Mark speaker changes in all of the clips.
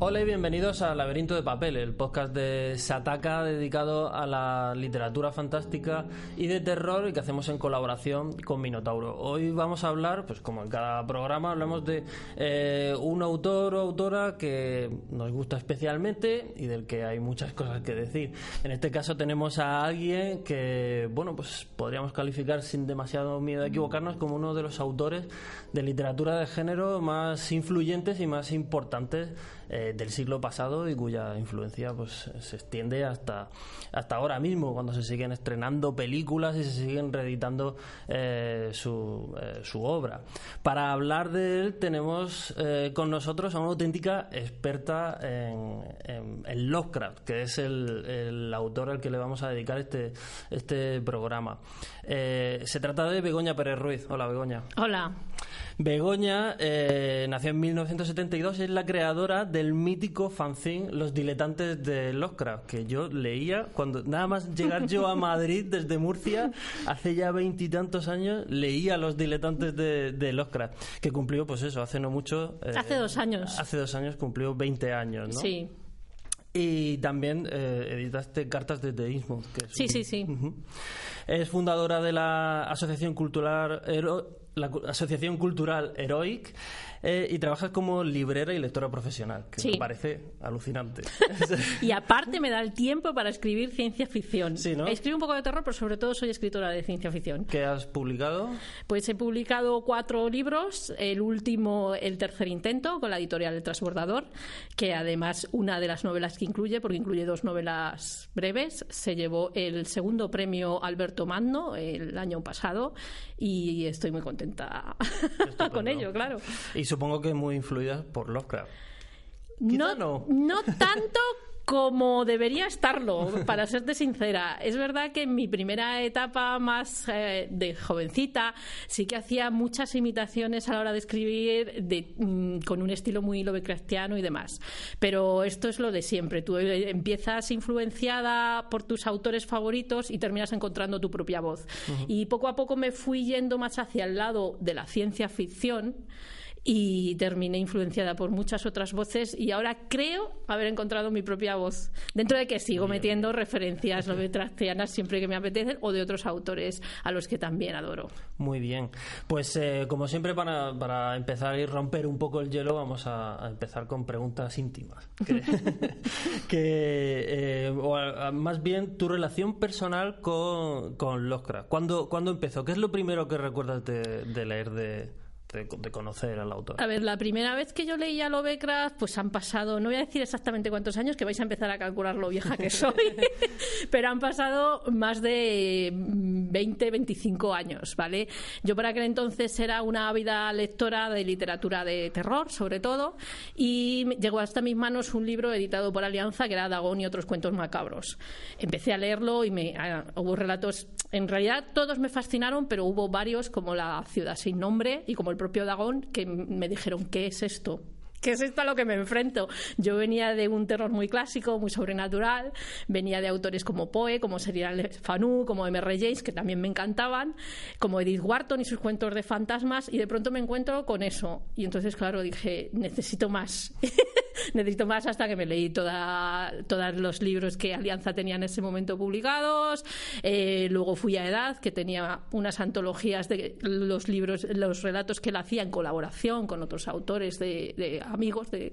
Speaker 1: Hola y bienvenidos a Laberinto de Papel, el podcast de Sataka dedicado a la literatura fantástica y de terror y que hacemos en colaboración con Minotauro. Hoy vamos a hablar, pues como en cada programa, hablamos de eh, un autor o autora que nos gusta especialmente y del que hay muchas cosas que decir. En este caso tenemos a alguien que, bueno, pues podríamos calificar sin demasiado miedo a equivocarnos como uno de los autores de literatura de género más influyentes y más importantes eh, del siglo pasado y cuya influencia pues se extiende hasta, hasta ahora mismo, cuando se siguen estrenando películas y se siguen reeditando eh, su, eh, su, obra. Para hablar de él tenemos con nosotros a una auténtica experta en, en, Lovecraft, que es el, el, autor al que le vamos a dedicar este, este programa. se trata de Begoña Pérez Ruiz. Hola, Begoña.
Speaker 2: Hola.
Speaker 1: Begoña nació en 1972 y es la creadora del mítico fanzine Los Diletantes de Lovecraft, que yo leía cuando nada más llegar yo a Madrid desde Murcia, hace ya veintitantos años, leía Los Diletantes de, de Lovecraft, que cumplió, pues eso, hace no mucho.
Speaker 2: Eh, hace dos años.
Speaker 1: Hace dos años cumplió 20 años, ¿no?
Speaker 2: Sí.
Speaker 1: Y también eh, editaste Cartas de Teísmo.
Speaker 2: Que sí, sí, sí.
Speaker 1: Es fundadora de la Asociación Cultural, la Asociación Cultural Heroic eh, y trabajas como librera y lectora profesional, que me parece alucinante.
Speaker 2: y aparte me da el tiempo para escribir ciencia ficción.
Speaker 1: Sí, ¿no?
Speaker 2: Escribo un poco de terror, pero sobre todo soy escritora de ciencia ficción.
Speaker 1: ¿Qué has publicado?
Speaker 2: Pues he publicado cuatro libros, el último, El tercer intento, con la editorial El Transbordador, que además una de las novelas que incluye, porque incluye dos novelas breves, se llevó el segundo premio Alberto Magno el año pasado y estoy muy contenta con ello, claro
Speaker 1: supongo que muy influida por Lovecraft.
Speaker 2: no, no. no tanto como debería estarlo, para serte sincera. Es verdad que en mi primera etapa más eh, de jovencita sí que hacía muchas imitaciones a la hora de escribir de, mm, con un estilo muy lovecraftiano y demás. Pero esto es lo de siempre. Tú eh, empiezas influenciada por tus autores favoritos y terminas encontrando tu propia voz. Y poco a poco me fui yendo más hacia el lado de la ciencia ficción y terminé influenciada por muchas otras voces y ahora creo haber encontrado mi propia voz. Dentro de que sigo metiendo referencias lovetracianas siempre que me apetecen o de otros autores a los que también adoro.
Speaker 1: Muy bien. Pues eh, como siempre para, para, empezar y romper un poco el hielo vamos a, empezar con preguntas íntimas. Que, eh, o más bien tu relación personal con, con Lovecraft. ¿Cuándo, ¿Cuándo empezó? ¿Qué es lo primero que recuerdas de leer de, de, conocer al autor?
Speaker 2: A ver, la primera vez que yo leía Lovecraft, pues han pasado, no voy a decir exactamente cuántos años, que vais a empezar a calcular lo vieja que soy, pero han pasado más de 20, 25 años, ¿vale? Yo para aquel entonces era una ávida lectora de literatura de terror, sobre todo, y llegó hasta mis manos un libro editado por Alianza que era Dagón y otros cuentos macabros. Empecé a leerlo y me, ah, hubo relatos, en realidad todos me fascinaron, pero hubo varios como La ciudad sin nombre y como el propio Dagón que me dijeron, ¿qué es esto? ¿Qué es esto a lo que me enfrento? Yo venía de un terror muy clásico, muy sobrenatural, venía de autores como Poe, como Serial Fanu, como M.R. James, que también me encantaban, como Edith Wharton y sus cuentos de fantasmas, y de pronto me encuentro con eso. Y entonces, claro, dije, necesito más. necesito más hasta que me leí toda, todos los libros que Alianza tenía en ese momento publicados. Eh, luego fui a Edad, que tenía unas antologías de los libros, los relatos que él hacía en colaboración con otros autores de, de amigos de,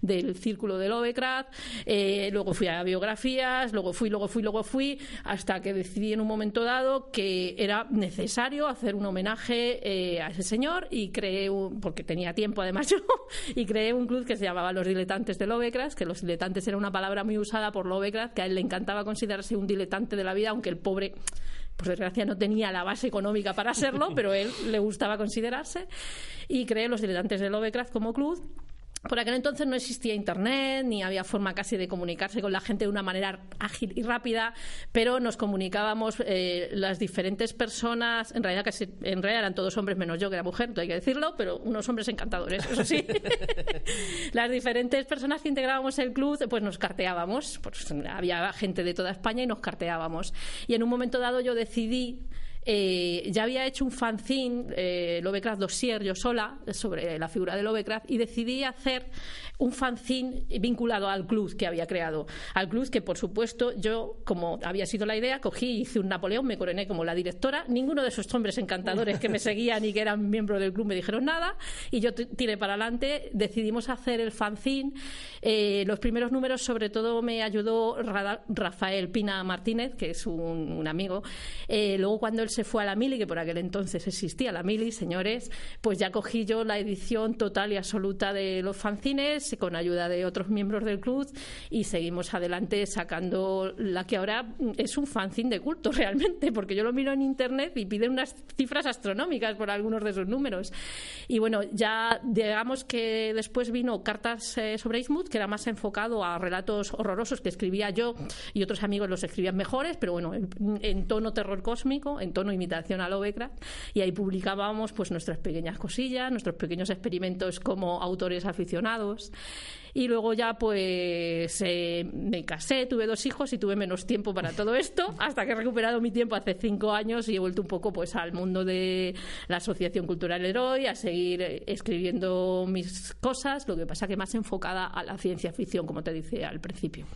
Speaker 2: del círculo de Lovecraft, eh, luego fui a biografías, luego fui, luego fui, luego fui, hasta que decidí en un momento dado que era necesario hacer un homenaje eh, a ese señor y creé, un, porque tenía tiempo además yo, y creé un club que se llamaba Los Diletantes de Lovecraft, que los diletantes era una palabra muy usada por Lovecraft, que a él le encantaba considerarse un diletante de la vida, aunque el pobre por desgracia no tenía la base económica para serlo, pero él le gustaba considerarse y creé los diletantes de Lovecraft como club por aquel entonces no existía internet, ni había forma casi de comunicarse con la gente de una manera ágil y rápida, pero nos comunicábamos eh, las diferentes personas, en realidad casi, en realidad eran todos hombres menos yo que era mujer, hay que decirlo, pero unos hombres encantadores, eso sí. las diferentes personas que integrábamos el club, pues nos carteábamos, pues había gente de toda España y nos carteábamos. Y en un momento dado yo decidí eh, ya había hecho un fanzine, eh, Lovecraft Dossier, yo sola, sobre la figura de Lovecraft, y decidí hacer un fanzine vinculado al club que había creado. Al club que, por supuesto, yo, como había sido la idea, cogí, hice un Napoleón, me coroné como la directora. Ninguno de esos hombres encantadores que me seguían y que eran miembros del club me dijeron nada. Y yo tiré para adelante. Decidimos hacer el fanzine. Eh, los primeros números, sobre todo, me ayudó Rafael Pina Martínez, que es un, amigo. Eh, luego, cuando él se fue a la Mili, que por aquel entonces existía la Mili, señores, pues ya cogí yo la edición total y absoluta de los fanzines con ayuda de otros miembros del club y seguimos adelante sacando la que ahora es un fanzine de culto realmente, porque yo lo miro en internet y piden unas cifras astronómicas por algunos de sus números. Y bueno, ya digamos que después vino Cartas eh, sobre Ismuth, que era más enfocado a relatos horrorosos que escribía yo y otros amigos los escribían mejores, pero bueno, en, tono terror cósmico, en tono imitación a Lovecraft, y ahí publicábamos pues nuestras pequeñas cosillas, nuestros pequeños experimentos como autores aficionados y luego ya pues eh, me casé, tuve dos hijos y tuve menos tiempo para todo esto hasta que he recuperado mi tiempo hace cinco años y he vuelto un poco pues al mundo de la Asociación Cultural Heroi, a seguir eh, escribiendo mis cosas, lo que pasa que más enfocada a la ciencia ficción, como te dije al principio.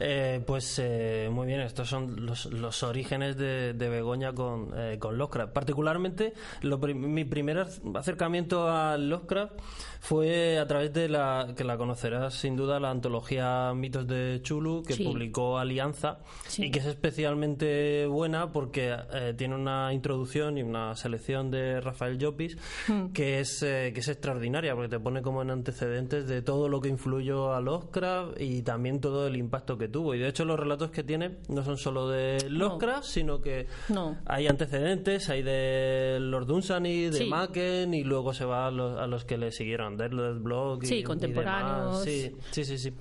Speaker 1: Eh, pues muy bien, estos son los, orígenes de, Begoña con, con Lovecraft. Particularmente, mi primer acercamiento a Lovecraft fue a través de la que la conocerás sin duda la antología Mitos de Chulu que publicó Alianza y que es especialmente buena porque eh, tiene una introducción y una selección de Rafael Llopis hmm. que es eh, que es extraordinaria porque te pone como en antecedentes de todo lo que influyó a Lovecraft y también todo el impacto que tuvo. Y de hecho los relatos que tiene no son solo de Lovecraft sino que hay antecedentes hay de Lord Dunsany de Macken y luego se va a los, que le siguieron Deadless Blog
Speaker 2: sí, contemporáneo
Speaker 1: Sí, sí, sí,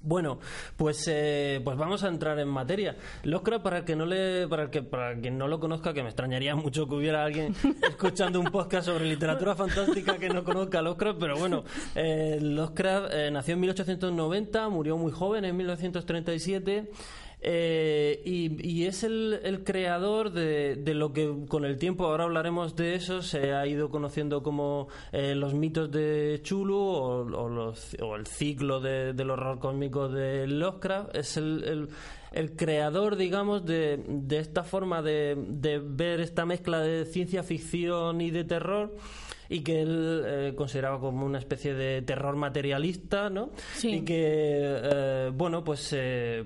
Speaker 1: Bueno, pues eh, pues vamos a entrar en materia. Lovecraft para el que no le para el que para quien no lo conozca, que me extrañaría mucho que hubiera alguien escuchando un podcast sobre literatura fantástica que no conozca a Lovecraft, pero bueno, eh, Lovecraft eh, nació en 1890, murió muy joven en 1937. Eh, y, es el, creador de, lo que con el tiempo, ahora hablaremos de eso, se ha ido conociendo como eh, los mitos de Chulu o, el ciclo del horror cósmico de Lovecraft. Es el, creador, digamos, de, esta forma de, ver esta mezcla de ciencia ficción y de terror y que él eh, consideraba como una especie de terror materialista, ¿no? Y que, bueno, pues,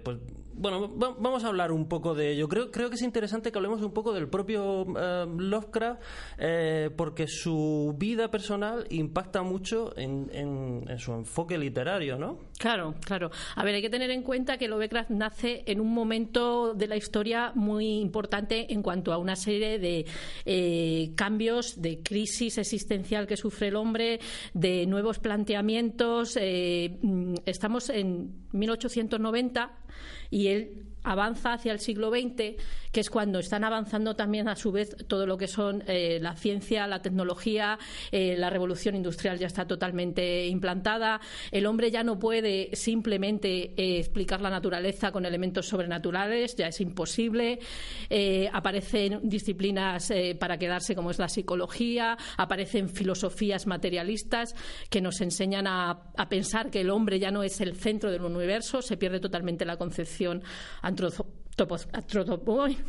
Speaker 1: pues bueno, vamos a hablar un poco de ello. Creo, creo que es interesante que hablemos un poco del propio eh, Lovecraft, eh, porque su vida personal impacta mucho en, su enfoque literario, ¿no?
Speaker 2: Claro, claro. A ver, hay que tener en cuenta que Lovecraft nace en un momento de la historia muy importante en cuanto a una serie de eh, cambios, de crisis existencial que sufre el hombre, de nuevos planteamientos. Mm, estamos en 1890 y él avanza hacia el siglo XX, que es cuando están avanzando también a su vez todo lo que son eh, la ciencia, la tecnología, eh, la revolución industrial ya está totalmente implantada. El hombre ya no puede simplemente eh, explicar la naturaleza con elementos sobrenaturales, ya es imposible. aparecen disciplinas para quedarse como es la psicología, aparecen filosofías materialistas que nos enseñan a, a pensar que el hombre ya no es el centro del universo, se pierde totalmente la concepción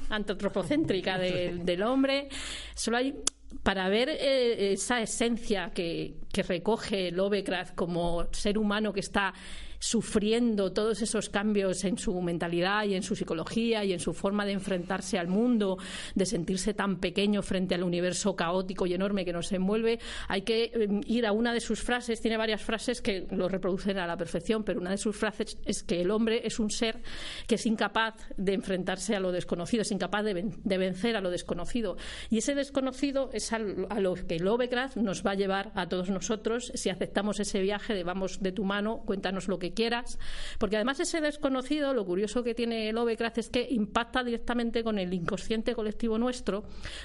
Speaker 2: antropocéntrica del hombre. Solo hay para ver eh, esa esencia que, que recoge Lovecraft como ser humano que está sufriendo todos esos cambios en su mentalidad y en su psicología y en su forma de enfrentarse al mundo, de sentirse tan pequeño frente al universo caótico y enorme que nos envuelve, hay que em, ir a una de sus frases, tiene varias frases que lo reproducen a la perfección, pero una de sus frases es que el hombre es un ser que es incapaz de enfrentarse a lo desconocido, es incapaz de, vencer a lo desconocido. Y ese desconocido es a, lo que Lovecraft nos va a llevar a todos nosotros si aceptamos ese viaje de vamos de tu mano, cuéntanos lo que quieras. Porque además ese desconocido, lo curioso que tiene Lovecraft es que impacta directamente con el inconsciente colectivo nuestro,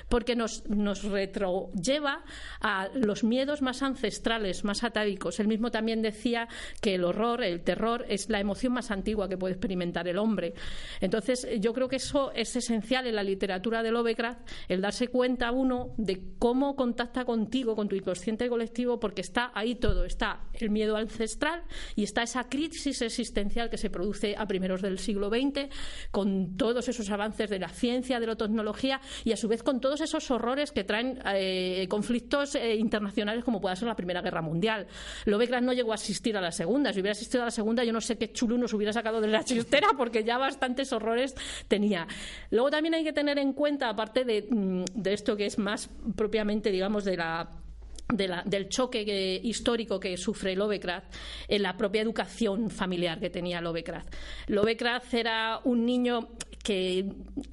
Speaker 2: porque nos, nos retrolleva a los miedos más ancestrales, más atávicos. Él mismo también decía que el horror, el terror, es la emoción más antigua que puede experimentar el hombre. Entonces, yo creo que eso es esencial en la literatura de Lovecraft, el darse cuenta uno de cómo contacta contigo, con tu inconsciente colectivo, porque está ahí todo. Está el miedo ancestral y está esa crisis existencial que se produce a primeros del siglo XX, con todos esos avances de la ciencia, de la tecnología y a su vez con todos esos horrores que traen eh, conflictos eh, internacionales como pueda ser la Primera Guerra Mundial. Lovecraft no llegó a asistir a la Segunda. Si hubiera asistido a la Segunda, yo no sé qué chulo nos hubiera sacado de la chistera porque ya bastantes horrores tenía. Luego también hay que tener en cuenta, aparte de, mm, de esto que es más propiamente, digamos, de la del choque histórico que sufre Lovecraft en la propia educación familiar que tenía Lovecraft. Lovecraft era un niño que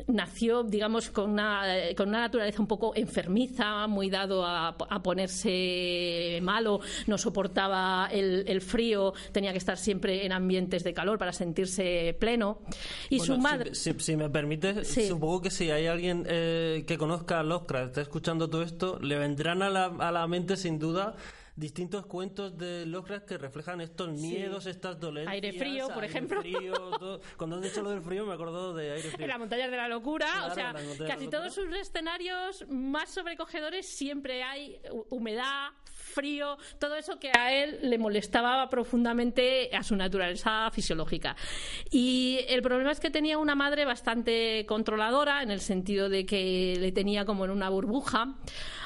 Speaker 2: nació, digamos, con una, con una naturaleza un poco enfermiza, muy dado a, ponerse malo, no soportaba el, frío, tenía que estar siempre en ambientes de calor para sentirse pleno. Y su madre.
Speaker 1: Si, me permite, supongo que si hay alguien eh, que conozca a Lovecraft, está escuchando todo esto, le vendrán a la, a la mente sin duda distintos cuentos de Lovecraft que reflejan estos miedos, estas dolencias.
Speaker 2: Aire frío, por ejemplo.
Speaker 1: Cuando han dicho lo del frío me acuerdo de aire frío.
Speaker 2: En la montaña de la locura, o sea, casi todos sus escenarios más sobrecogedores siempre hay humedad, frío, todo eso que a él le molestaba profundamente a su naturaleza fisiológica. Y el problema es que tenía una madre bastante controladora en el sentido de que le tenía como en una burbuja.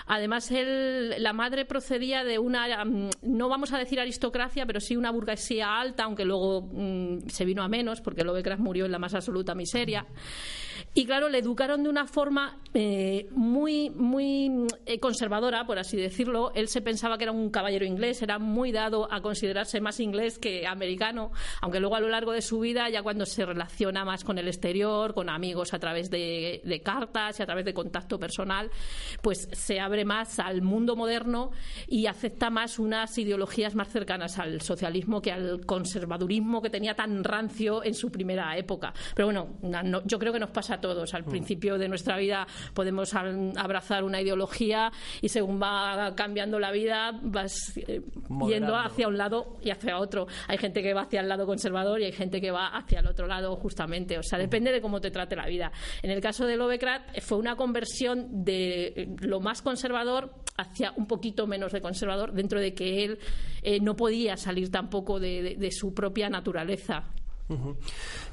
Speaker 2: Además, él, la madre procedía de una, mm, no vamos a decir aristocracia, pero sí una burguesía alta, aunque luego mm, se vino a menos, porque Lovecraft murió en la más absoluta miseria. Y claro, le educaron de una forma eh, muy, muy eh, conservadora, por así decirlo. Él se pensaba que era un caballero inglés, era muy dado a considerarse más inglés que americano, aunque luego a lo largo de su vida, ya cuando se relaciona más con el exterior, con amigos a través de, de cartas y a través de contacto personal, pues se abre más al mundo moderno y acepta más unas ideologías más cercanas al socialismo que al conservadurismo que tenía tan rancio en su primera época. Pero bueno, yo creo que nos pasa a todos. Al mm. principio de nuestra vida podemos abrazar una ideología y según va cambiando la vida vas eh, yendo hacia un lado y hacia otro. Hay gente que va hacia el lado conservador y hay gente que va hacia el otro lado justamente. O sea, depende de cómo te trate la vida. En el caso de Lovecraft fue una conversión de lo más conservador hacia un poquito menos de conservador dentro de que él eh, no podía salir tampoco de su propia naturaleza.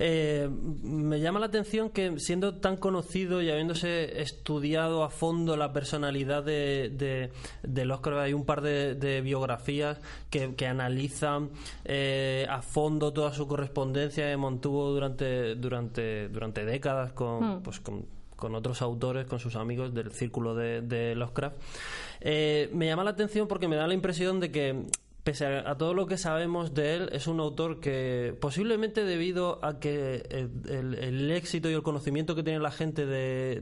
Speaker 1: Eh, me llama la atención que siendo tan conocido y habiéndose estudiado a fondo la personalidad de, de, de Oscar, hay un par de, biografías que, que analizan eh, a fondo toda su correspondencia que mantuvo durante, durante, durante décadas con, hmm. pues, con, otros autores, con sus amigos del círculo de, de Lovecraft. Eh, me llama la atención porque me da la impresión de que pese a, todo lo que sabemos de él, es un autor que posiblemente debido a que el, éxito y el conocimiento que tiene la gente de,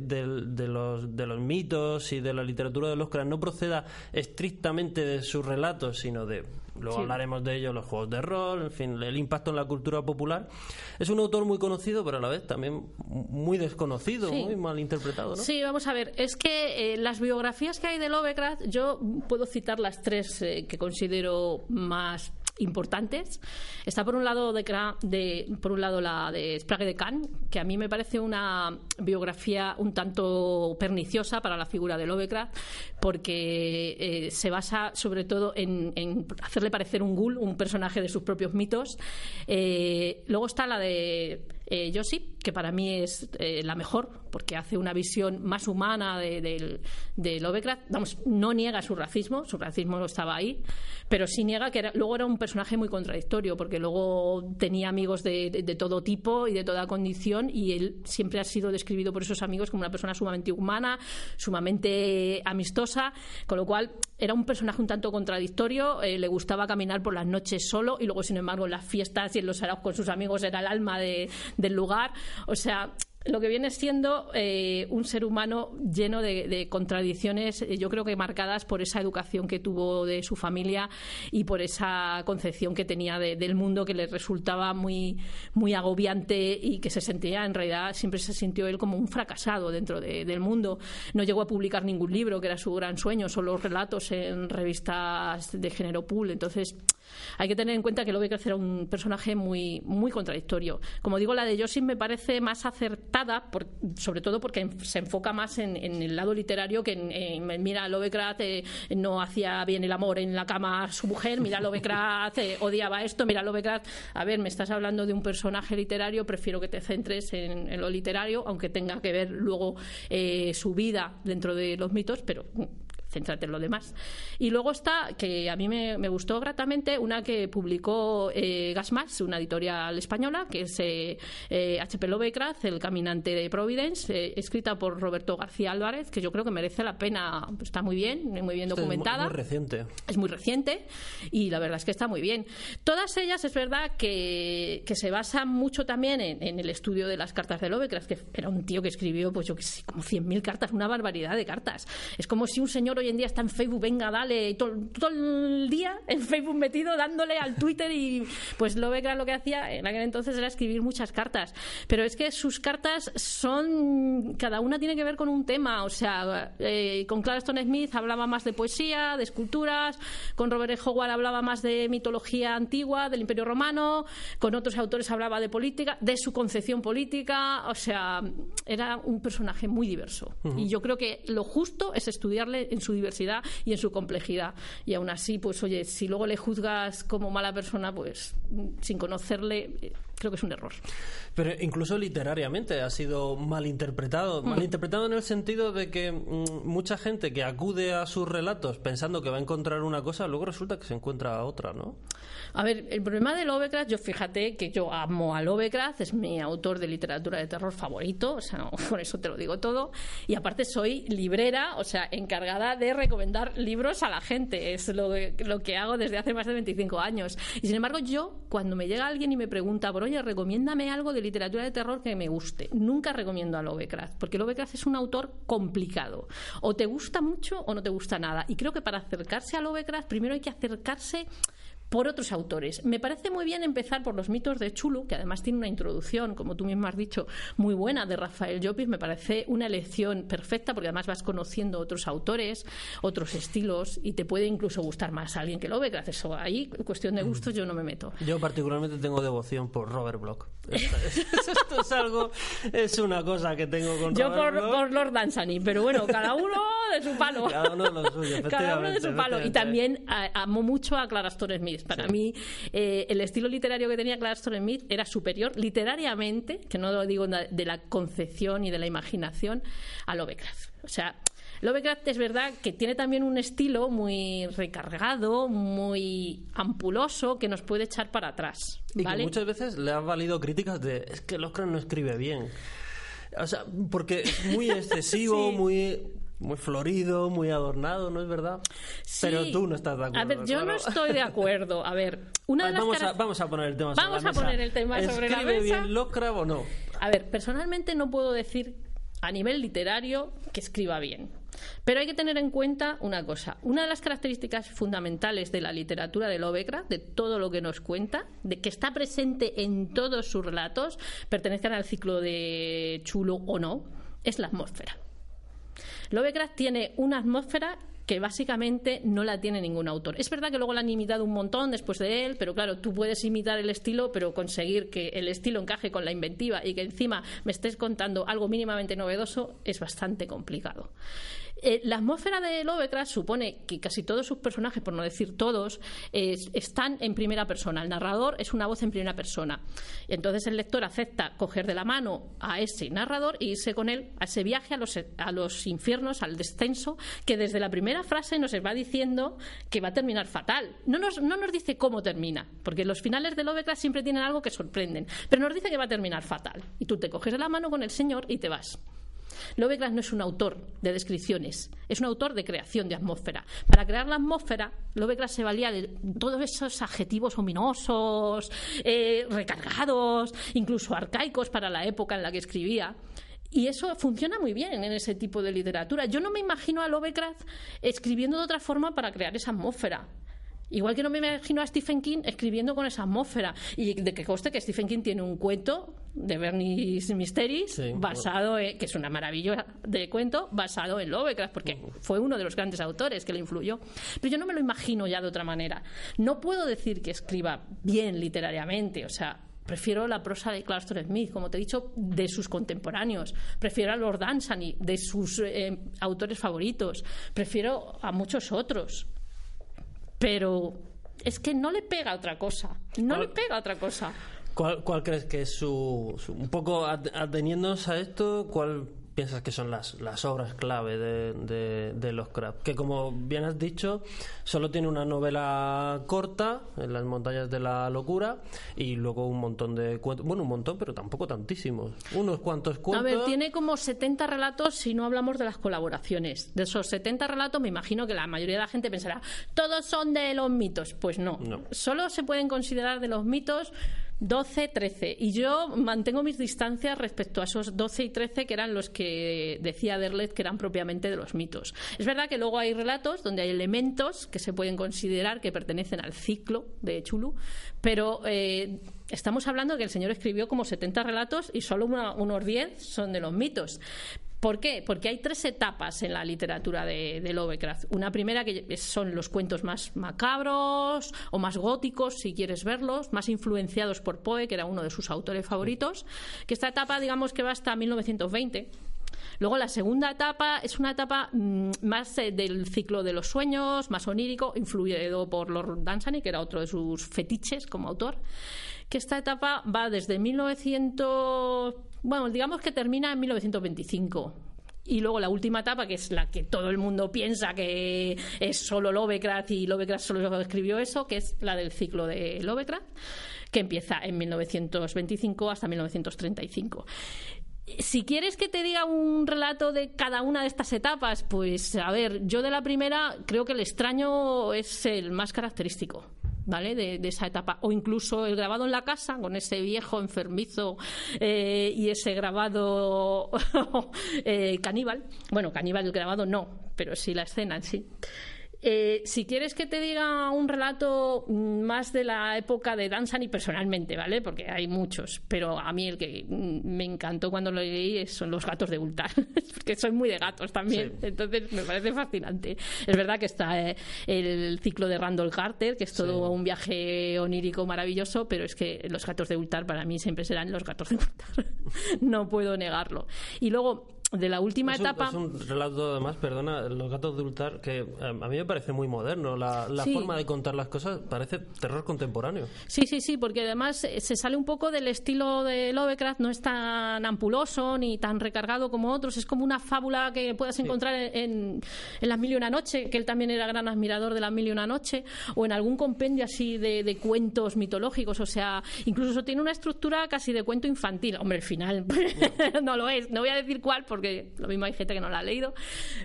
Speaker 1: los, de los mitos y de la literatura de Lovecraft no proceda estrictamente de sus relatos, sino de luego hablaremos de ello, los juegos de rol, en fin, el impacto en la cultura popular. Es un autor muy conocido, pero a la vez también muy desconocido, muy mal interpretado, ¿no?
Speaker 2: Sí, vamos a ver, es que eh, las biografías que hay de Lovecraft, yo puedo citar las tres eh, que considero más importantes. Está por un lado de, de, por un lado la de Sprague de Khan, que a mí me parece una biografía un tanto perniciosa para la figura de Lovecraft, porque eh, se basa sobre todo en, hacerle parecer un ghoul, un personaje de sus propios mitos. Eh, luego está la de eh, que para mí es eh, la mejor, porque hace una visión más humana de, de, Lovecraft. Vamos, no niega su racismo, su racismo estaba ahí, pero sí niega que luego era un personaje muy contradictorio, porque luego tenía amigos de, todo tipo y de toda condición, y él siempre ha sido describido por esos amigos como una persona sumamente humana, sumamente amistosa, con lo cual era un personaje un tanto contradictorio, eh, le gustaba caminar por las noches solo, y luego, sin embargo, en las fiestas y en los con sus amigos era el alma de del lugar. O sea, lo que viene siendo eh, un ser humano lleno de, contradicciones, eh, yo creo que marcadas por esa educación que tuvo de su familia y por esa concepción que tenía del mundo que le resultaba muy, muy agobiante y que se sentía, en realidad, siempre se sintió él como un fracasado dentro del mundo. No llegó a publicar ningún libro, que era su gran sueño, solo relatos en revistas de género pool. Entonces, hay que tener en cuenta que Lovecraft era un personaje muy, muy contradictorio. Como digo, la de Joseph me parece más acertada, sobre todo porque se enfoca más en, el lado literario que en, mira, Lovecraft eh, no hacía bien el amor en la cama a su mujer, mira, Lovecraft eh, odiaba esto, mira, Lovecraft, a ver, me estás hablando de un personaje literario, prefiero que te centres en, lo literario, aunque tenga que ver luego eh, su vida dentro de los mitos, pero céntrate en lo demás. Y luego está, que a mí me, gustó gratamente, una que publicó eh, Gasmas, una editorial española, que es H.P. Eh, Lovecraft, El caminante de Providence, eh, escrita por Roberto García Álvarez, que yo creo que merece la pena, está muy bien, muy bien documentada.
Speaker 1: Es muy, reciente.
Speaker 2: Es muy reciente y la verdad es que está muy bien. Todas ellas es verdad que, se basan mucho también en, el estudio de las cartas de Lovecraft, que era un tío que escribió, pues yo que sé, como 100.000 cartas, una barbaridad de cartas. Es como si un señor hoy en día está en Facebook, venga, dale, todo, todo el día en Facebook metido dándole al Twitter y pues lo ve que lo que hacía en aquel entonces era escribir muchas cartas. Pero es que sus cartas son, cada una tiene que ver con un tema, o sea, eh, con Clarkston Smith hablaba más de poesía, de esculturas, con Robert E. Howard hablaba más de mitología antigua, del Imperio Romano, con otros autores hablaba de política, de su concepción política, o sea, era un personaje muy diverso. Y yo creo que lo justo es estudiarle en su diversidad y en su complejidad. Y aún así, pues oye, si luego le juzgas como mala persona, pues sin conocerle, eh, creo que es un error.
Speaker 1: Pero incluso literariamente ha sido mal interpretado. Mal mm. interpretado en el sentido de que mm, mucha gente que acude a sus relatos pensando que va a encontrar una cosa, luego resulta que se encuentra otra, ¿no?
Speaker 2: A ver, el problema de Lovecraft, yo fíjate que yo amo a Lovecraft, es mi autor de literatura de terror favorito, o sea, con eso te lo digo todo. Y aparte soy librera, o sea, encargada de recomendar libros a la gente. Es lo, lo que hago desde hace más de 25 años. Y sin embargo, yo, cuando me llega alguien y me pregunta, por oye, recomiéndame algo de literatura de terror que me guste. Nunca recomiendo a Lovecraft, porque Lovecraft es un autor complicado. O te gusta mucho o no te gusta nada. Y creo que para acercarse a Lovecraft, primero hay que acercarse por otros autores. Me parece muy bien empezar por los mitos de Chulu, que además tiene una introducción, como tú mismo has dicho, muy buena de Rafael Llopis. Me parece una elección perfecta porque además vas conociendo otros autores, otros estilos y te puede incluso gustar más a alguien que lo ve. Gracias eso ahí, cuestión de gustos, yo no me meto.
Speaker 1: Yo particularmente tengo devoción por Robert Bloch. Esto es algo, es una cosa que tengo con
Speaker 2: Yo por, por, Lord Danzani, pero bueno, cada uno de su palo.
Speaker 1: Cada uno de suyo, Cada uno de su palo.
Speaker 2: Y también amo mucho a Clara Stone Smith para mí, eh, el estilo literario que tenía Gladstone Smith era superior literariamente, que no lo digo de la concepción y de la imaginación, a Lovecraft. O sea, Lovecraft es verdad que tiene también un estilo muy recargado, muy ampuloso, que nos puede echar para atrás.
Speaker 1: Y que muchas veces le han valido críticas de es que Lovecraft no escribe bien. O sea, porque es muy excesivo, muy muy florido, muy adornado, ¿no es verdad? Pero tú no estás de acuerdo.
Speaker 2: A ver, yo no estoy de acuerdo. A ver, una de las
Speaker 1: vamos, a, vamos a poner el tema sobre
Speaker 2: la mesa. Vamos a poner el tema sobre la mesa.
Speaker 1: bien Lovecraft o no?
Speaker 2: A ver, personalmente no puedo decir a nivel literario que escriba bien. Pero hay que tener en cuenta una cosa. Una de las características fundamentales de la literatura de Lovecraft, de todo lo que nos cuenta, de que está presente en todos sus relatos, pertenezcan al ciclo de Chulo o no, es la atmósfera. Lovecraft tiene una atmósfera que básicamente no la tiene ningún autor. Es verdad que luego la han imitado un montón después de él, pero claro, tú puedes imitar el estilo, pero conseguir que el estilo encaje con la inventiva y que encima me estés contando algo mínimamente novedoso es bastante complicado. Eh, la atmósfera de Lovecraft supone que casi todos sus personajes, por no decir todos, están en primera persona. El narrador es una voz en primera persona. Entonces el lector acepta coger de la mano a ese narrador e irse con él a ese viaje a los, a los infiernos, al descenso, que desde la primera frase nos va diciendo que va a terminar fatal. No nos, no nos dice cómo termina, porque los finales de Lovecraft siempre tienen algo que sorprenden, pero nos dice que va a terminar fatal. Y tú te coges de la mano con el señor y te vas. Lovecraft no es un autor de descripciones, es un autor de creación de atmósfera. Para crear la atmósfera, Lovecraft se valía de todos esos adjetivos ominosos, eh, recargados, incluso arcaicos para la época en la que escribía. Y eso funciona muy bien en ese tipo de literatura. Yo no me imagino a Lovecraft escribiendo de otra forma para crear esa atmósfera. Igual que no me imagino a Stephen King escribiendo con esa atmósfera. Y de que conste que Stephen King tiene un cuento de Bernie's Mysteries basado en, que es una maravilla de cuento basado en Lovecraft, porque fue uno de los grandes autores que le influyó. Pero yo no me lo imagino ya de otra manera. No puedo decir que escriba bien literariamente, o sea, Prefiero la prosa de Clarkson Smith, como te he dicho, de sus contemporáneos. Prefiero a Lord Dunsany, de sus eh, autores favoritos. Prefiero a muchos otros pero es que no le pega otra cosa. No le pega otra cosa.
Speaker 1: ¿Cuál, crees que es su, Un poco ateniéndonos a esto, ¿cuál piensas que son las, las obras clave de, de, de los Craft? Que como bien has dicho, solo tiene una novela corta, en las montañas de la locura, y luego un montón de cuentos. Bueno, un montón, pero tampoco tantísimos. Unos cuantos cuentos.
Speaker 2: A ver, tiene como 70 relatos si no hablamos de las colaboraciones. De esos 70 relatos, me imagino que la mayoría de la gente pensará, todos son de los mitos. Pues no. no. Solo se pueden considerar de los mitos 12, 13. Y yo mantengo mis distancias respecto a esos 12 y 13 que eran los que decía Derlet que eran propiamente de los mitos. Es verdad que luego hay relatos donde hay elementos que se pueden considerar que pertenecen al ciclo de Chulu, pero eh, estamos hablando de que el señor escribió como 70 relatos y solo unos 10 son de los mitos. ¿Por qué? Porque hay tres etapas en la literatura de, Lovecraft. Una primera que son los cuentos más macabros o más góticos, si quieres verlos, más influenciados por Poe, que era uno de sus autores favoritos, que esta etapa digamos que va hasta 1920. Luego la segunda etapa es una etapa mm, más eh, del ciclo de los sueños, más onírico, influido por Lord Dunsany, que era otro de sus fetiches como autor que esta etapa va desde 1900, bueno, digamos que termina en 1925. Y luego la última etapa, que es la que todo el mundo piensa que es solo Lovecraft y Lovecraft solo escribió eso, que es la del ciclo de Lovecraft, que empieza en 1925 hasta 1935. Si quieres que te diga un relato de cada una de estas etapas, pues a ver, yo de la primera creo que el extraño es el más característico. ¿Vale? De, esa etapa. O incluso el grabado en la casa, con ese viejo enfermizo eh, y ese grabado eh, caníbal. Bueno, caníbal el grabado no, pero sí la escena en sí. Eh, si quieres que te diga un relato más de la época de y personalmente, ¿vale? Porque hay muchos, pero a mí el que me encantó cuando lo leí son los gatos de Ultar, porque soy muy de gatos también, entonces me parece fascinante. Es verdad que está eh, el ciclo de Randall Carter, que es todo un viaje onírico maravilloso, pero es que los gatos de Ultar para mí siempre serán los gatos de Ultar, no puedo negarlo. Y luego de la última etapa.
Speaker 1: es un relato, además, perdona, Los gatos de Ultar, que eh, a mí me parece muy moderno. La, forma de contar las cosas parece terror contemporáneo.
Speaker 2: Sí, sí, sí, porque además eh, se sale un poco del estilo de Lovecraft, no es tan ampuloso ni tan recargado como otros. Es como una fábula que puedas encontrar en, en, Las Mil y una Noche, que él también era gran admirador de Las Mil y una Noche, o en algún compendio así de, de cuentos mitológicos. O sea, incluso tiene una estructura casi de cuento infantil. Hombre, el final no lo es. No voy a decir cuál porque porque lo mismo hay gente que no la ha leído,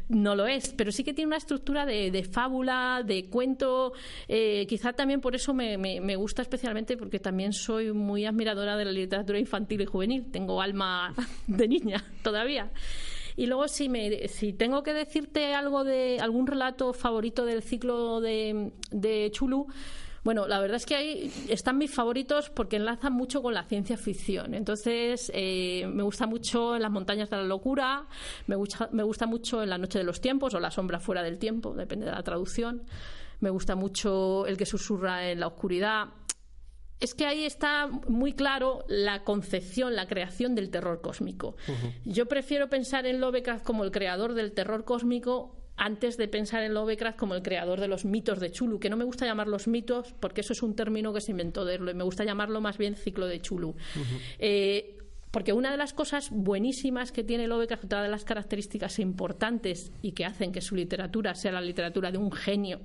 Speaker 2: no lo es, pero sí que tiene una estructura de, fábula, de cuento, eh, quizá también por eso me, me, gusta especialmente porque también soy muy admiradora de la literatura infantil y juvenil, tengo alma de niña todavía. Y luego si, me, si tengo que decirte algo de algún relato favorito del ciclo de, de Chulu, bueno, la verdad es que ahí están mis favoritos porque enlazan mucho con la ciencia ficción. Entonces, eh, me gusta mucho en las montañas de la locura, me gusta, me gusta mucho en la noche de los tiempos o la sombra fuera del tiempo, depende de la traducción. Me gusta mucho el que susurra en la oscuridad. Es que ahí está muy claro la concepción, la creación del terror cósmico. Yo prefiero pensar en Lovecraft como el creador del terror cósmico antes de pensar en Lovecraft como el creador de los mitos de Chulu, que no me gusta llamar los mitos porque eso es un término que se inventó de y me gusta llamarlo más bien ciclo de Chulu. Eh, porque una de las cosas buenísimas que tiene Lovecraft, otra de las características importantes y que hacen que su literatura sea la literatura de un genio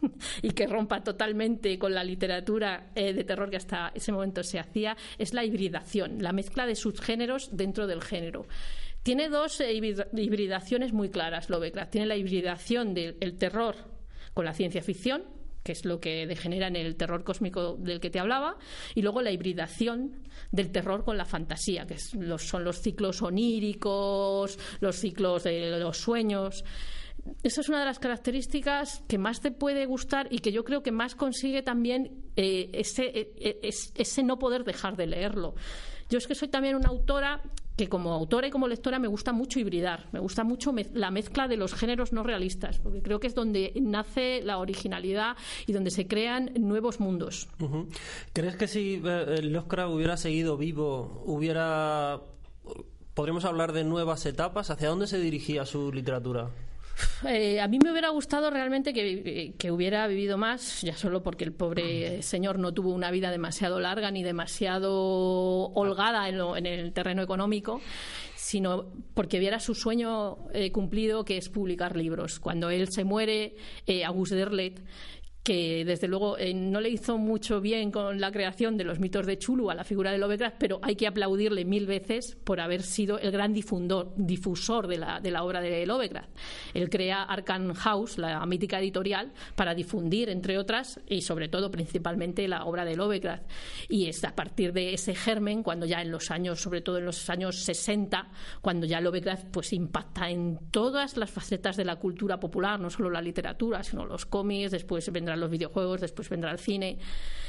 Speaker 2: y que rompa totalmente con la literatura eh, de terror que hasta ese momento se hacía, es la hibridación, la mezcla de subgéneros dentro del género tiene dos hibridaciones muy claras, Lovecraft. Tiene la hibridación del terror con la ciencia ficción, que es lo que degenera en el terror cósmico del que te hablaba, y luego la hibridación del terror con la fantasía, que son los ciclos oníricos, los ciclos de los sueños. Esa es una de las características que más te puede gustar y que yo creo que más consigue también eh, eh, eh, ese no poder dejar de leerlo. Yo es que soy también una autora que como autora y como lectora me gusta mucho hibridar, me gusta mucho la mezcla de los géneros no realistas, porque creo que es donde nace la originalidad y donde se crean nuevos mundos.
Speaker 1: ¿Crees que si eh, Lovecraft hubiera seguido vivo, hubiera podríamos hablar de nuevas etapas? ¿Hacia dónde se dirigía su literatura?
Speaker 2: Eh, a mí me hubiera gustado realmente que, hubiera vivido más, ya solo porque el pobre señor no tuvo una vida demasiado larga ni demasiado holgada en, el terreno económico sino porque viera su sueño eh, cumplido, que es publicar libros. Cuando él se muere, eh, August Derlet que desde luego eh, no le hizo mucho bien con la creación de los mitos de Chulu a la figura de Lovecraft, pero hay que aplaudirle mil veces por haber sido el gran difundor, difusor de la, de la obra de Lovecraft. Él crea Arkham House, la mítica editorial, para difundir, entre otras, y sobre todo principalmente la obra de Lovecraft. Y es a partir de ese germen, cuando ya en los años, sobre todo en los años 60, cuando ya Lovecraft pues impacta en todas las facetas de la cultura popular, no solo la literatura, sino los cómics, después los videojuegos, después vendrá el cine.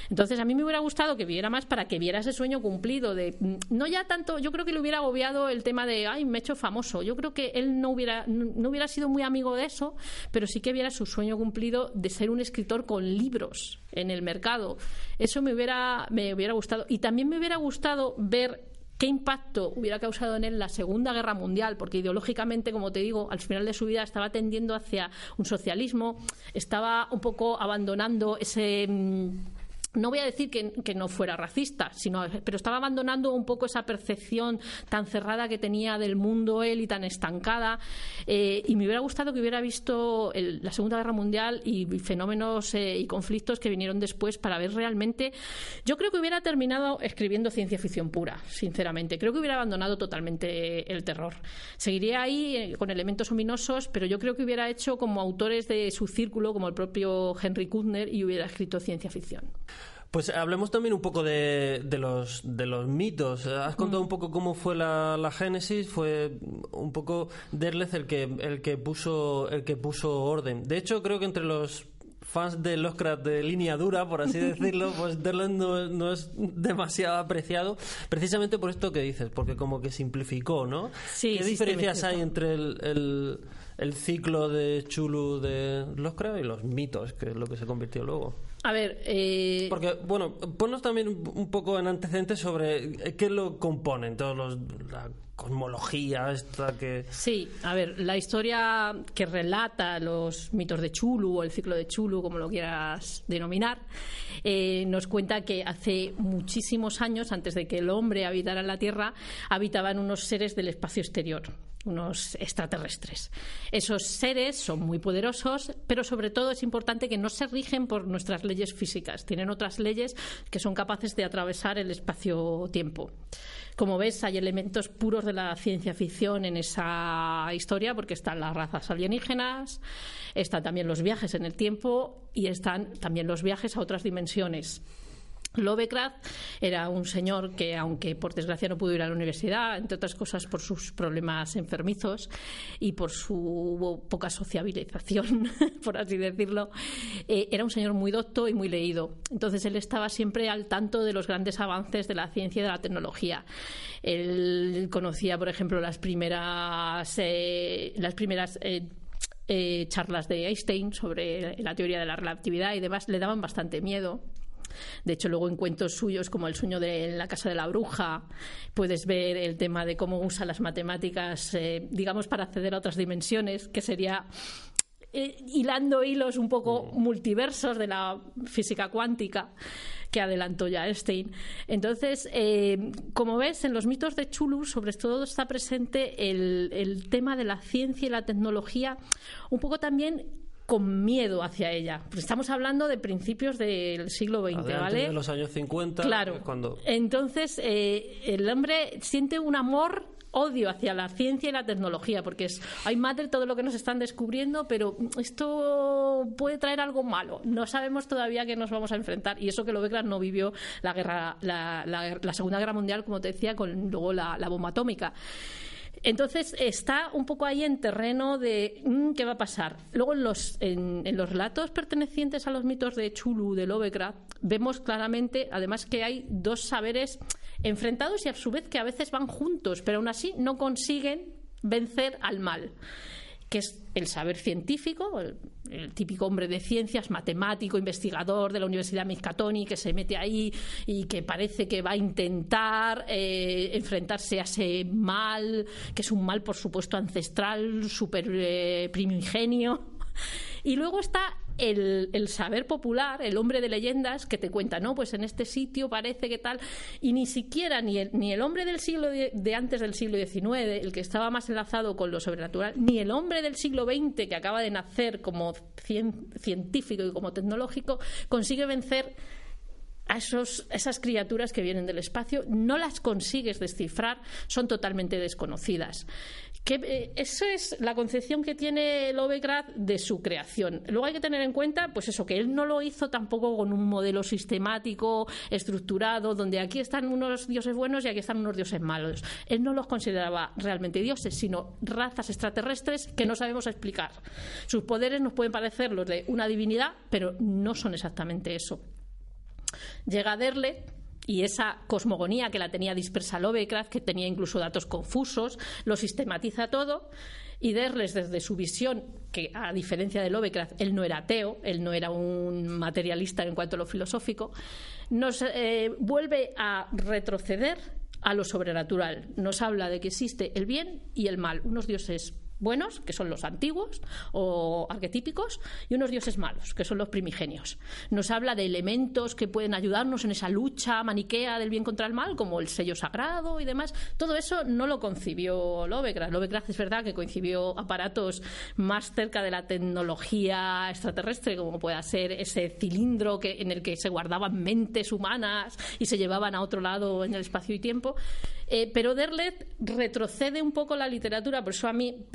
Speaker 2: Entonces, a mí me hubiera gustado que viera más para que viera ese sueño cumplido de mm, no ya tanto, yo creo que le hubiera agobiado el tema de, ay, me he hecho famoso. Yo creo que él no hubiera no hubiera sido muy amigo de eso, pero sí que viera su sueño cumplido de ser un escritor con libros en el mercado. Eso me hubiera me hubiera gustado y también me hubiera gustado ver qué impacto hubiera causado en él la Segunda Guerra Mundial, porque ideológicamente, como te digo, al final de su vida estaba tendiendo hacia un socialismo, estaba un poco abandonando ese mm, no voy a decir que, no fuera racista, sino, pero estaba abandonando un poco esa percepción tan cerrada que tenía del mundo él y tan estancada. Eh, y me hubiera gustado que hubiera visto la Segunda Guerra Mundial y, fenómenos eh, y conflictos que vinieron después para ver realmente. Yo creo que hubiera terminado escribiendo ciencia ficción pura, sinceramente. Creo que hubiera abandonado totalmente el terror. Seguiría ahí eh, con elementos ominosos, pero yo creo que hubiera hecho como autores de su círculo, como el propio Henry Kuttner, y hubiera escrito ciencia ficción.
Speaker 1: Pues hablemos también un poco de, los, de los mitos. Has contado mm. un poco cómo fue la, génesis. Fue un poco Derleth el que, el que puso el que puso orden. De hecho, creo que entre los fans de Lovecraft de línea dura, por así decirlo, pues Derleth no, es demasiado apreciado, precisamente por esto que dices, porque como que simplificó, ¿no?
Speaker 2: Sí,
Speaker 1: ¿Qué diferencias hay entre el, el, ciclo de Chulu de Lovecraft y los mitos, que es lo que se convirtió luego?
Speaker 2: A ver, eh...
Speaker 1: porque bueno, ponnos también un poco en antecedentes sobre eh, qué lo componen todos los la cosmología esta que
Speaker 2: sí, a ver, la historia que relata los mitos de Chulu o el ciclo de Chulu, como lo quieras denominar, eh, nos cuenta que hace muchísimos años, antes de que el hombre habitara la Tierra, habitaban unos seres del espacio exterior unos extraterrestres. Esos seres son muy poderosos, pero sobre todo es importante que no se rigen por nuestras leyes físicas. Tienen otras leyes que son capaces de atravesar el espacio-tiempo. Como ves, hay elementos puros de la ciencia ficción en esa historia, porque están las razas alienígenas, están también los viajes en el tiempo y están también los viajes a otras dimensiones. Lovecraft era un señor que, aunque por desgracia no pudo ir a la universidad, entre otras cosas por sus problemas enfermizos y por su poca sociabilización, por así decirlo, eh, era un señor muy docto y muy leído. Entonces él estaba siempre al tanto de los grandes avances de la ciencia y de la tecnología. Él conocía, por ejemplo, las primeras, eh, las primeras eh, charlas de Einstein sobre la teoría de la relatividad y demás, le daban bastante miedo de hecho, luego en cuentos suyos como El sueño de la casa de la bruja, puedes ver el tema de cómo usa las matemáticas, eh, digamos, para acceder a otras dimensiones, que sería eh, hilando hilos un poco mm. multiversos de la física cuántica que adelantó ya Einstein. Entonces, eh, como ves, en los mitos de Chulu, sobre todo está presente el, el tema de la ciencia y la tecnología, un poco también con miedo hacia ella. Pues estamos hablando de principios del siglo XX, ¿vale?
Speaker 1: De los años 50.
Speaker 2: Claro. Cuando... Entonces, eh, el hombre siente un amor odio hacia la ciencia y la tecnología, porque es, hay madre todo lo que nos están descubriendo, pero esto puede traer algo malo. No sabemos todavía qué nos vamos a enfrentar. Y eso que Lovecraft no vivió la guerra, la, la, Segunda Guerra Mundial, como te decía, con luego la, la bomba atómica. Entonces está un poco ahí en terreno de mm, qué va a pasar. Luego en los, en, los relatos pertenecientes a los mitos de Chulu, de Lovecraft, vemos claramente, además, que hay dos saberes enfrentados y a su vez que a veces van juntos, pero aún así no consiguen vencer al mal que es el saber científico, el, típico hombre de ciencias, matemático, investigador de la Universidad Miskatonic, que se mete ahí y que parece que va a intentar eh, enfrentarse a ese mal, que es un mal, por supuesto, ancestral, súper eh, primigenio. Y luego está el, saber popular, el hombre de leyendas que te cuenta, no, pues en este sitio parece que tal, y ni siquiera ni el, ni el hombre del siglo de, antes del siglo XIX, el que estaba más enlazado con lo sobrenatural, ni el hombre del siglo XX que acaba de nacer como científico y como tecnológico, consigue vencer a esos, esas criaturas que vienen del espacio, no las consigues descifrar, son totalmente desconocidas. Que, eh, eso es la concepción que tiene Lovecraft de su creación. Luego hay que tener en cuenta, pues eso, que él no lo hizo tampoco con un modelo sistemático, estructurado, donde aquí están unos dioses buenos y aquí están unos dioses malos. Él no los consideraba realmente dioses, sino razas extraterrestres que no sabemos explicar. Sus poderes nos pueden parecer los de una divinidad, pero no son exactamente eso. Llega Derle y esa cosmogonía que la tenía dispersa Lovecraft, que tenía incluso datos confusos, lo sistematiza todo. Y Derles, desde su visión, que a diferencia de Lovecraft, él no era ateo, él no era un materialista en cuanto a lo filosófico, nos eh, vuelve a retroceder a lo sobrenatural. Nos habla de que existe el bien y el mal, unos dioses buenos, que son los antiguos o arquetípicos, y unos dioses malos, que son los primigenios. Nos habla de elementos que pueden ayudarnos en esa lucha maniquea del bien contra el mal, como el sello sagrado y demás. Todo eso no lo concibió Lovecraft. Lovecraft es verdad que concibió aparatos más cerca de la tecnología extraterrestre, como pueda ser ese cilindro que, en el que se guardaban mentes humanas y se llevaban a otro lado en el espacio y tiempo. Eh, pero Derlet retrocede un poco la literatura, por eso a mí,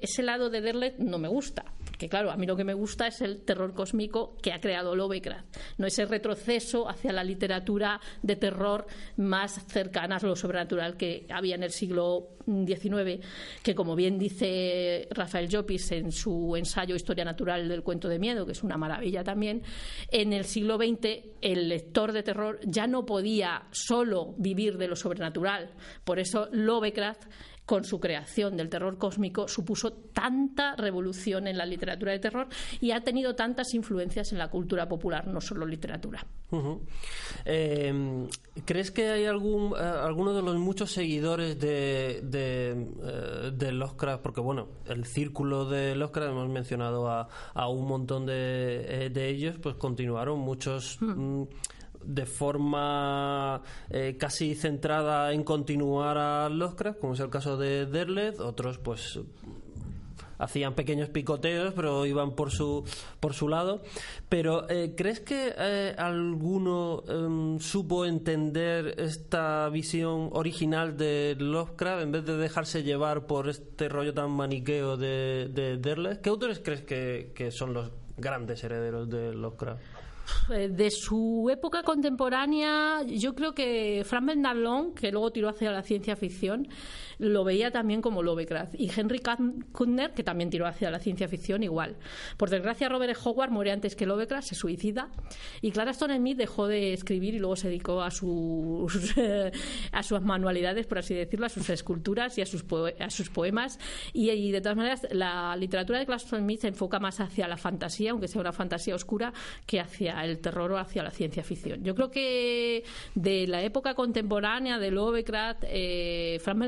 Speaker 2: ese lado de Derlet no me gusta. Que claro, a mí lo que me gusta es el terror cósmico que ha creado Lovecraft, no ese retroceso hacia la literatura de terror más cercana a lo sobrenatural que había en el siglo XIX, que como bien dice Rafael Llopis en su ensayo Historia Natural del Cuento de Miedo, que es una maravilla también, en el siglo XX el lector de terror ya no podía solo vivir de lo sobrenatural, por eso Lovecraft con su creación del terror cósmico supuso tanta revolución en la literatura de terror y ha tenido tantas influencias en la cultura popular, no solo literatura.
Speaker 1: Eh, ¿Crees que hay algún eh, alguno de los muchos seguidores de, de, eh, Lovecraft? Porque bueno, el círculo de Lovecraft hemos mencionado a, un montón de, ellos, pues continuaron muchos. Mm, de forma eh, casi centrada en continuar a Lovecraft, como es el caso de Derleth, otros pues hacían pequeños picoteos, pero iban por su por su lado. Pero eh, ¿crees que eh, alguno em, supo entender esta visión original de Lovecraft en vez de dejarse llevar por este rollo tan maniqueo de, de ¿Qué autores crees que son los grandes herederos de Lovecraft?
Speaker 2: Eh, de su época contemporánea, yo creo que Frank Bernard que luego tiró hacia la ciencia ficción, lo veía también como Lovecraft. Y Henry Kuttner, que también tiró hacia la ciencia ficción, igual. Por desgracia, Robert e. Howard muere antes que Lovecraft, se suicida. Y Clara Stone Smith dejó de escribir y luego se dedicó a sus, a sus manualidades, por así decirlo, a sus esculturas y a sus, a sus poemas. Y, de todas maneras, la literatura de Clara Stone Smith se enfoca más hacia la fantasía, aunque sea una fantasía oscura, que hacia el terror o hacia la ciencia ficción. Yo creo que de la época contemporánea de Lovecraft, eh, Frank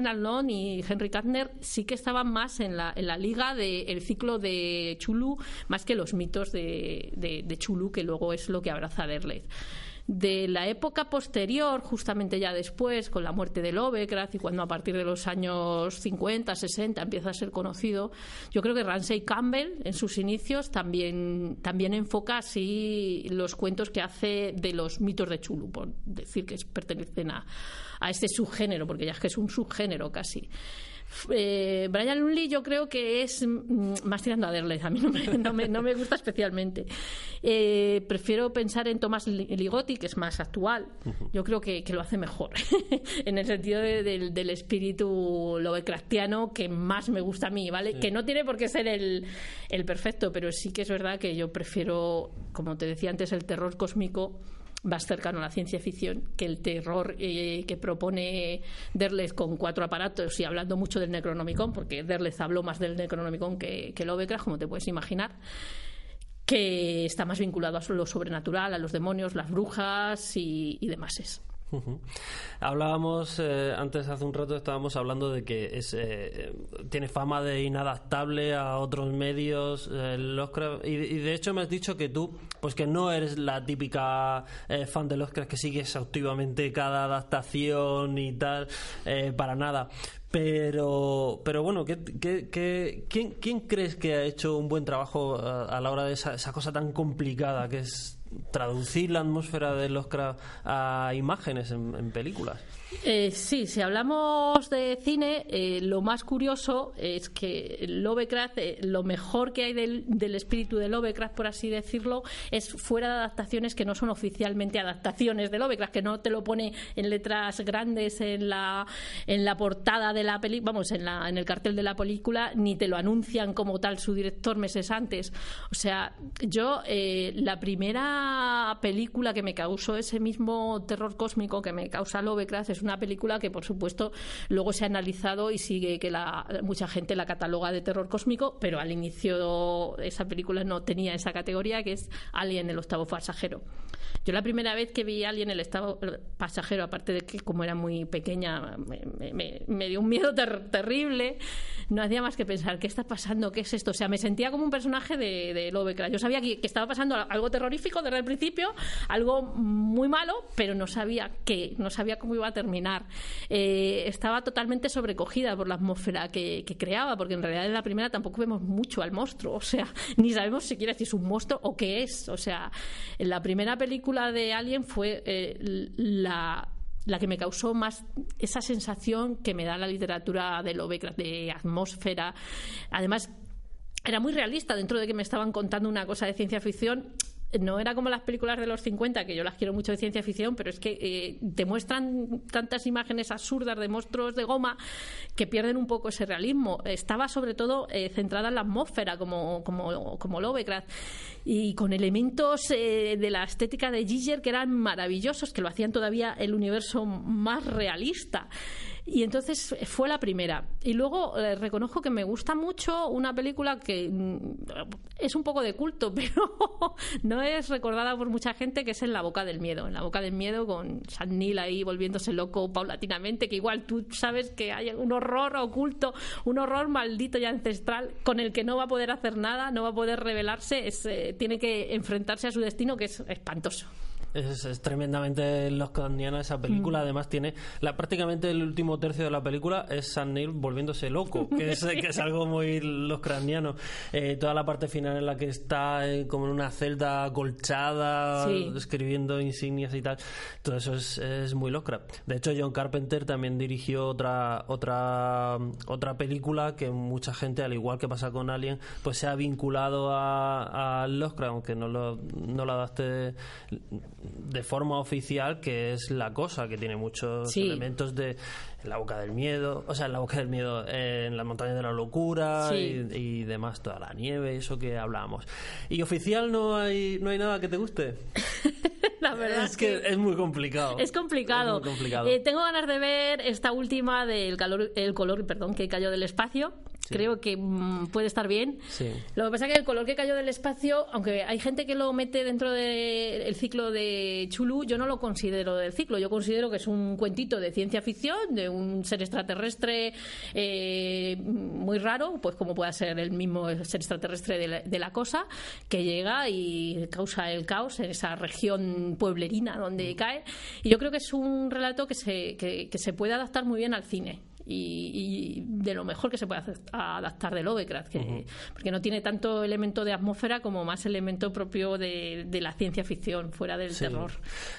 Speaker 2: y Henry Kattner sí que estaban más en la, en la liga del ciclo de Chulu, más que los mitos de, de, Chulu, que luego es lo que abraza Derleth. de la época posterior, justamente ya después, con la muerte de Lovecraft y cuando a partir de los años 50, 60 empieza a ser conocido, yo creo que Ramsey Campbell en sus inicios también, también enfoca así los cuentos que hace de los mitos de Chulu, por decir que pertenecen a, a este subgénero, porque ya es que es un subgénero casi. Eh, Brian Lunley yo creo que es mm, más tirando a Derle, a mí no me, no me, gusta especialmente. Eh, prefiero pensar en Thomas Ligotti, que es más actual. Yo creo que, lo hace mejor, en el sentido del espíritu Lovecraftiano que más me gusta a mí, ¿vale? Que no tiene por qué ser el, el perfecto, pero sí que es verdad que yo prefiero, como te decía antes, el terror cósmico más cercano a la ciencia ficción que el terror eh, que propone Derleth con cuatro aparatos y hablando mucho del Necronomicon, porque Derleth habló más del Necronomicon que, que Lovecraft, como te puedes imaginar que está más vinculado a lo sobrenatural, a los demonios, las brujas y, y demás.
Speaker 1: Hablábamos eh, antes, hace un rato, estábamos hablando de que es, eh, tiene fama de inadaptable a otros medios. Eh, y, de hecho me has dicho que tú, pues que no eres la típica fan de los que sigue exhaustivamente cada adaptación y tal, para nada. Pero, pero bueno, ¿qué, qué, quién, quién, crees que ha hecho un buen trabajo a, la hora de esa, esa cosa tan complicada que es traducir la atmósfera de los a imágenes en, películas.
Speaker 2: Eh, sí, si hablamos de cine, eh, lo más curioso es que Lovecraft, eh, lo mejor que hay del, del, espíritu de Lovecraft, por así decirlo, es fuera de adaptaciones que no son oficialmente adaptaciones de Lovecraft, que no te lo pone en letras grandes en la, en la portada de la película, vamos, en, la, en el cartel de la película, ni te lo anuncian como tal su director meses antes. O sea, yo, la primera película que me causó ese mismo terror cósmico que me causa Lovecraft es una película que, por supuesto, luego se ha analizado y sigue que la, mucha gente la cataloga de terror cósmico, pero al inicio esa película no tenía esa categoría, que es Alien, el octavo pasajero. Yo la primera vez que vi a alguien el estado pasajero, aparte de que como era muy pequeña, me, dio un miedo terrible, no hacía más que pensar, ¿qué está pasando? ¿Qué es esto? O sea, me sentía como un personaje de, de Lovecraft. Yo sabía que, estaba pasando algo terrorífico desde el principio, algo muy malo, pero no sabía qué, no sabía cómo iba a terminar. Eh, estaba totalmente sobrecogida por la atmósfera que, creaba, porque en realidad en la primera tampoco vemos mucho al monstruo, o sea, ni sabemos siquiera si es un monstruo o qué es. O sea, en la primera película de Alien fue eh, la, la que me causó más esa sensación que me da la literatura de Lovecraft, de atmósfera. Además, era muy realista dentro de que me estaban contando una cosa de ciencia ficción no era como las películas de los 50, que yo las quiero mucho de ciencia ficción, pero es que eh, te muestran tantas imágenes absurdas de monstruos de goma que pierden un poco ese realismo. Estaba sobre todo eh, centrada en la atmósfera, como, como, como Lovecraft, y con elementos eh, de la estética de Giger que eran maravillosos, que lo hacían todavía el universo más realista. Y entonces fue la primera. Y luego eh, reconozco que me gusta mucho una película que mm, es un poco de culto, pero no es recordada por mucha gente, que es En la boca del miedo. En la boca del miedo con San Neil ahí volviéndose loco paulatinamente, que igual tú sabes que hay un horror oculto, un horror maldito y ancestral con el que no va a poder hacer nada, no va a poder revelarse, eh, tiene que enfrentarse a su destino que es espantoso.
Speaker 1: Es, tremendamente Lovecraftiana esa película. Mm. Además, tiene la, prácticamente el último tercio de la película es San Neil volviéndose loco, que es, que es algo muy Lovecraftiano. Eh, toda la parte final en la que está eh, como en una celda colchada, escribiendo insignias y tal. Todo eso es, es muy Lovecraft. De hecho, John Carpenter también dirigió otra, otra, otra película que mucha gente, al igual que pasa con Alien, pues se ha vinculado a, a Lovecraft, aunque no lo, no lo adapte de forma oficial que es la cosa, que tiene muchos elementos de la boca del miedo, o sea, en la boca del miedo, en las montañas de la locura y, demás, toda la nieve, eso que hablábamos. ¿Y oficial no hay, no hay nada que te guste?
Speaker 2: la verdad
Speaker 1: es que, es muy complicado.
Speaker 2: Es complicado.
Speaker 1: complicado.
Speaker 2: Eh, tengo ganas de ver esta última del calor, el color perdón, que cayó del espacio Creo que mm, puede estar bien.
Speaker 1: Sí.
Speaker 2: Lo que pasa es que el color que cayó del espacio, aunque hay gente que lo mete dentro del ciclo de Chulu, yo no lo considero del ciclo. Yo considero que es un cuentito de ciencia ficción, de un ser extraterrestre eh, muy raro, pues como pueda ser el mismo ser extraterrestre de la, de la cosa, que llega y causa el caos en esa región pueblerina donde cae. Y yo creo que es un relato que se, que, que se puede adaptar muy bien al cine. Y, y de lo mejor que se puede hacer- adaptar de Lovecraft, que, porque no tiene tanto elemento de atmósfera como más elemento propio de, de la ciencia ficción, fuera del
Speaker 1: Sí.
Speaker 2: terror.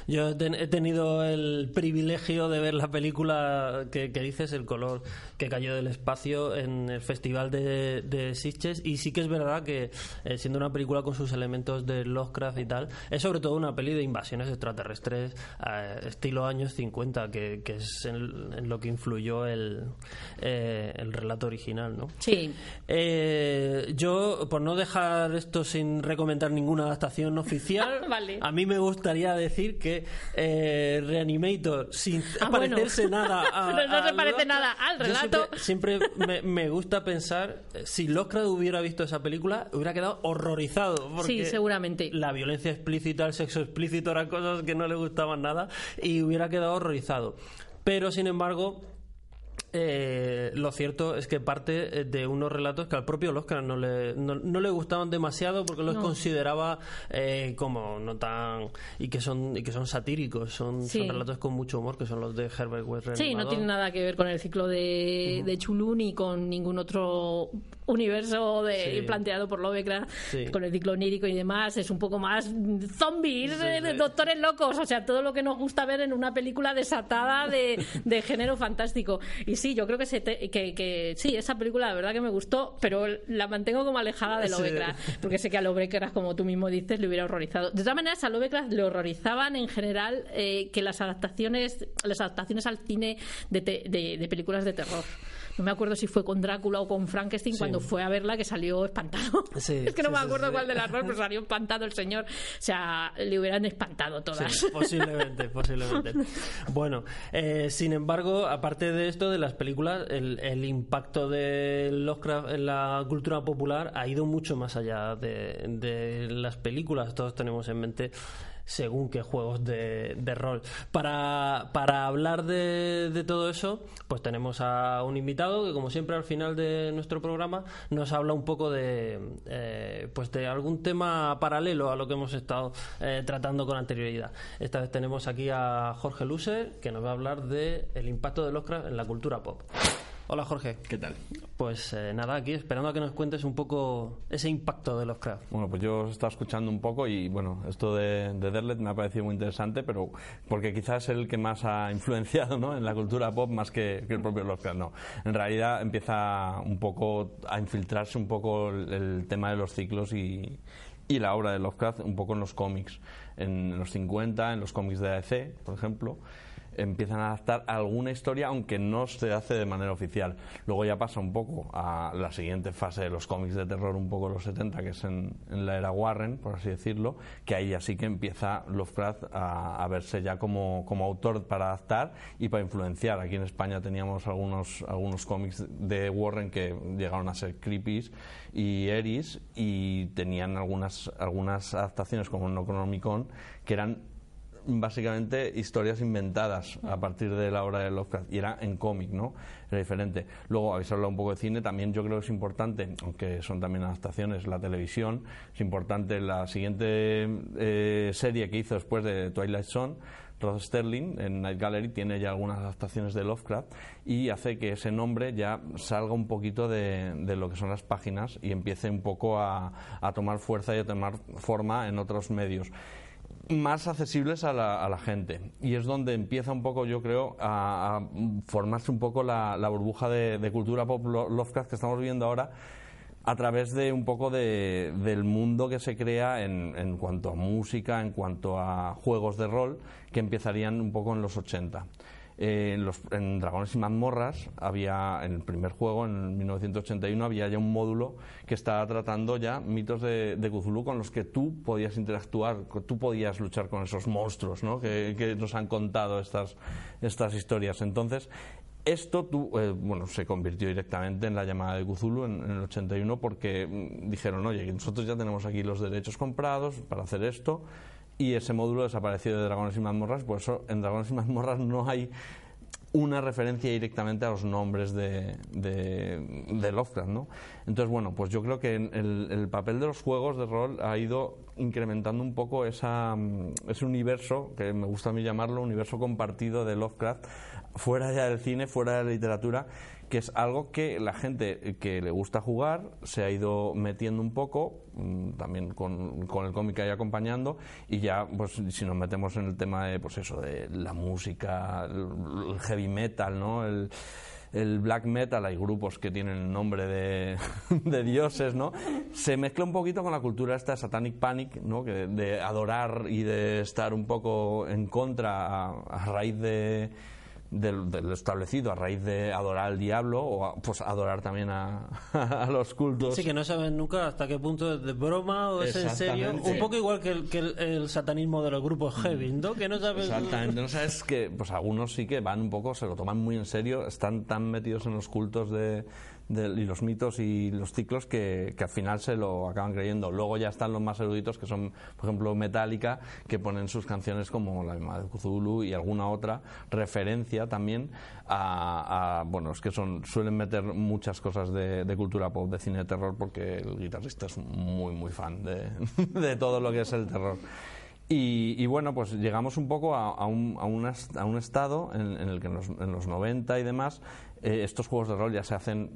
Speaker 1: Yo he, ten- he tenido el privilegio de ver la película que, que dices, El color que cayó del espacio, en el Festival de, de Sitges. Y sí que es verdad que, eh, siendo una película con sus elementos de Lovecraft y tal, es sobre todo una peli de invasiones extraterrestres, eh, estilo años 50, que, que es en, en lo que influyó el, eh, el relato original, ¿no?
Speaker 2: Sí,
Speaker 1: Eh, yo, por no dejar esto sin recomendar ninguna adaptación oficial,
Speaker 2: Vale.
Speaker 1: a mí me gustaría decir que eh, Reanimator, sin
Speaker 2: Ah, bueno.
Speaker 1: parecerse nada a.
Speaker 2: Pero no
Speaker 1: a
Speaker 2: se parece
Speaker 1: Lovecraft,
Speaker 2: nada al relato.
Speaker 1: Siempre, siempre me, me gusta pensar, eh, si Lovecraft hubiera visto esa película, hubiera quedado horrorizado. Porque
Speaker 2: Sí, seguramente.
Speaker 1: La violencia explícita, el sexo explícito eran cosas que no le gustaban nada y hubiera quedado horrorizado. Pero, sin embargo, eh, lo cierto es que parte eh, de unos relatos que al propio Lovecraft no le, no, no le gustaban demasiado porque los
Speaker 2: No.
Speaker 1: consideraba eh, como no tan y que son y que son satíricos son,
Speaker 2: Sí.
Speaker 1: son relatos con mucho humor que son los de Herbert West
Speaker 2: sí, no tiene nada que ver con el ciclo de, de Chulu ni con ningún otro universo de,
Speaker 1: Sí.
Speaker 2: planteado por Lovecraft,
Speaker 1: Sí.
Speaker 2: con el ciclo onírico y demás. Es un poco más zombies, de,
Speaker 1: sí.
Speaker 2: doctores locos, o sea, todo lo que nos gusta ver en una película desatada de, de género fantástico. Y sí, yo creo que, se te- que, que sí, esa película la verdad que me gustó, pero la mantengo como alejada de
Speaker 1: Sí.
Speaker 2: Lovecraft, porque sé que a Lovecraft, como tú mismo dices, le hubiera horrorizado. De todas maneras, a Lovecraft le horrorizaban en general eh, que las adaptaciones, las adaptaciones al cine de, te- de- de películas de terror. No me acuerdo si fue con Drácula o con Frankenstein
Speaker 1: Sí.
Speaker 2: cuando fue a verla que salió espantado.
Speaker 1: Sí,
Speaker 2: es que no
Speaker 1: sí,
Speaker 2: me acuerdo cuál de las dos, pero salió espantado el señor. O sea, le hubieran espantado todas.
Speaker 1: Posiblemente, posiblemente. Bueno, eh, sin embargo, aparte de esto, de las películas, el, el impacto de Lovecraft en la cultura popular ha ido mucho más allá de, de las películas. Todos tenemos en mente según qué juegos de, rol. Para, para hablar de, todo eso, pues tenemos a un invitado que, como siempre, al final de nuestro programa nos habla un poco de, eh, pues de algún tema paralelo a lo que hemos estado eh, tratando con anterioridad. Esta vez tenemos aquí a Jorge Luser, que nos va a hablar de el impacto de Lovecraft en la cultura pop. Hola Jorge.
Speaker 3: ¿Qué tal?
Speaker 1: Pues eh, nada, aquí esperando a que nos cuentes un poco ese impacto de Lovecraft.
Speaker 3: Bueno, pues yo os estaba escuchando un poco y bueno, esto de, de Derlet me ha parecido muy interesante, pero porque quizás es el que más ha influenciado ¿no? en la cultura pop más que, que el propio Lovecraft. No, en realidad empieza un poco a infiltrarse un poco el, el tema de los ciclos y, y la obra de Lovecraft un poco en los cómics. En los 50, en los cómics de AEC, por ejemplo, empiezan a adaptar alguna historia, aunque no se hace de manera oficial. Luego ya pasa un poco a la siguiente fase de los cómics de terror, un poco los 70, que es en, la era Warren, por así decirlo, que ahí ya sí que empieza Lovecraft a, a verse ya como, como autor para adaptar y para influenciar. Aquí en España teníamos algunos, algunos cómics de Warren que llegaron a ser creepies y Eris y tenían algunas, algunas adaptaciones como Necronomicon que eran básicamente historias inventadas a partir de la obra de Lovecraft y era en cómic, ¿no? Era diferente. Luego habéis hablado un poco de cine, también yo creo que es importante, aunque son también adaptaciones, la televisión, es importante la siguiente eh, serie que hizo después de Twilight Zone, Rod Sterling en Night Gallery tiene ya algunas adaptaciones de Lovecraft y hace que ese nombre ya salga un poquito de, lo que son las páginas y empiece un poco a, a tomar fuerza y a tomar forma en otros medios más accesibles a la, a la gente. Y es donde empieza un poco, yo creo, a, formarse un poco la, burbuja de, de cultura pop Lo- Lovecraft que estamos viviendo ahora a través de un poco de, del mundo que se crea en, en cuanto a música, en cuanto a juegos de rol, que empezarían un poco en los 80. En, los, en Dragones y Mazmorras había, en el primer juego, en 1981, había ya un módulo que estaba tratando ya mitos de, de con los que tú podías interactuar, tú podías luchar con esos monstruos ¿no? que, nos han contado estas, estas historias. Entonces, Esto eh, bueno, se convirtió directamente en la llamada de Cthulhu en, el 81 porque mm, dijeron, oye, nosotros ya tenemos aquí los derechos comprados para hacer esto y ese módulo desapareció de Dragones y Mazmorras, por eso en Dragones y Mazmorras no hay una referencia directamente a los nombres de, de, Lovecraft, ¿no? Entonces, bueno, pues yo creo que el, el, papel de los juegos de rol ha ido incrementando un poco esa, ese universo, que me gusta a mí llamarlo, universo compartido de Lovecraft, fuera ya del cine, fuera de la literatura, que es algo que la gente que le gusta jugar se ha ido metiendo un poco, mm, también con, el cómic ahí acompañando, y ya, pues si nos metemos en el tema de, pues eso, de la música, el, heavy metal, ¿no? El, black metal, hay grupos que tienen el nombre de, de, dioses, ¿no? Se mezcla un poquito con la cultura esta Satanic Panic, ¿no? Que de, adorar y de estar un poco en contra a raíz de del, establecido a raíz de adorar al diablo o pues adorar también a, a, los cultos.
Speaker 1: Sí, que no saben nunca hasta qué punto es de broma o es en serio. Un poco igual que el, que el, satanismo de los grupos heavy, ¿no? Que no sabes...
Speaker 3: Exactamente, no sabes que pues algunos sí que van un poco, se lo toman muy en serio, están tan metidos en los cultos de y los mitos y los ciclos que, al final se lo acaban creyendo. Luego ya están los más eruditos, que son, por ejemplo, Metallica, que ponen sus canciones como la misma de Cthulhu y alguna otra referencia también a, bueno, es que son suelen meter muchas cosas de, cultura pop, de cine de terror, porque el guitarrista es muy, muy fan de, de todo lo que es el terror. Y, bueno, pues llegamos un poco a, un, a, un, estado en, el que en los, en los 90 y demás eh, estos juegos de rol ya se hacen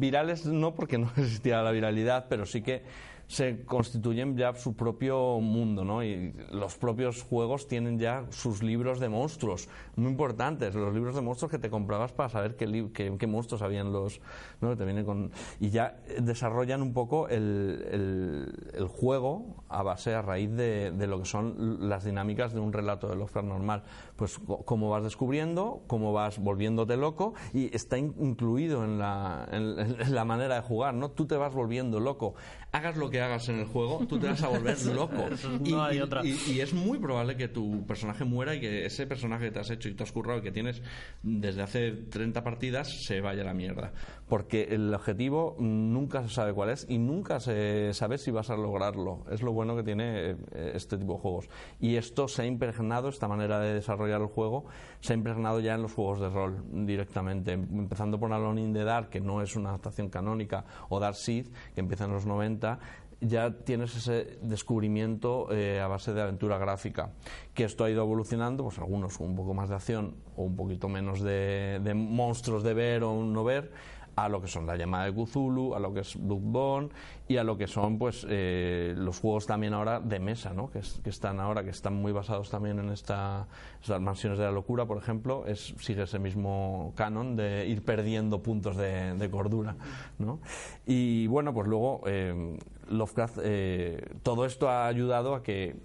Speaker 3: virales, no porque no existía la viralidad, pero sí que se constituyen ya su propio mundo, ¿no? Y los propios juegos tienen ya sus libros de monstruos, muy importantes, los libros de monstruos que te comprabas para saber qué, qué, monstruos habían los, ¿no? te viene con, y ya desarrollan un poco el, el, juego a base, a raíz de, de, lo que son las dinámicas de un relato de Lovecraft normal. Pues cómo vas descubriendo, cómo vas volviéndote loco y está incluido en la, en la manera de jugar, ¿no? Tú te vas volviendo loco hagas lo que hagas en el juego, tú te vas a volver loco. y, es muy probable que tu personaje muera y que ese personaje que te has hecho y te has currado y que tienes desde hace 30 partidas se vaya a la mierda. Porque el objetivo nunca se sabe cuál es y nunca se sabe si vas a lograrlo. Es lo bueno que tiene eh, este tipo de juegos. Y esto se ha impregnado, esta manera de desarrollar el juego, se ha impregnado ya en los juegos de rol directamente. Empezando por Alone in the Dark, que no es una adaptación canónica, o Dark Seed, que empieza en los 90 ya tienes ese descubrimiento eh, a base de aventura gráfica. Que esto ha ido evolucionando, pues algunos un poco más de acción o un poquito menos de, de monstruos de ver o no ver, a lo que son la llamada de Cthulhu, a lo que es Bloodborne y a lo que son pues eh, los juegos también ahora de mesa, ¿no? Que, están ahora, que están muy basados también en esta, estas mansiones de la locura, por ejemplo, es, sigue ese mismo canon de ir perdiendo puntos de, cordura, ¿no? Y bueno, pues luego eh, Lovecraft, eh, todo esto ha ayudado a que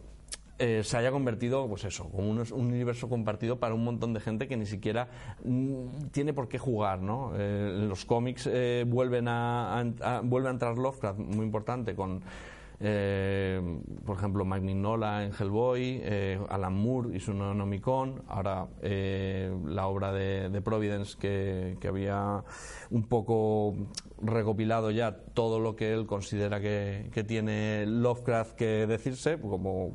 Speaker 3: eh, se haya convertido, pues eso, como un, universo compartido para un montón de gente que ni siquiera mm, tiene por qué jugar, ¿no? Eh, los cómics eh, vuelven a, a, vuelve a entrar Lovecraft, muy importante, con por ejemplo, Mike Mignola en Hellboy, Alan Moore y su Nomicon, ahora la obra de, Providence que, había un poco recopilado ya todo lo que él considera que, tiene Lovecraft que decirse, como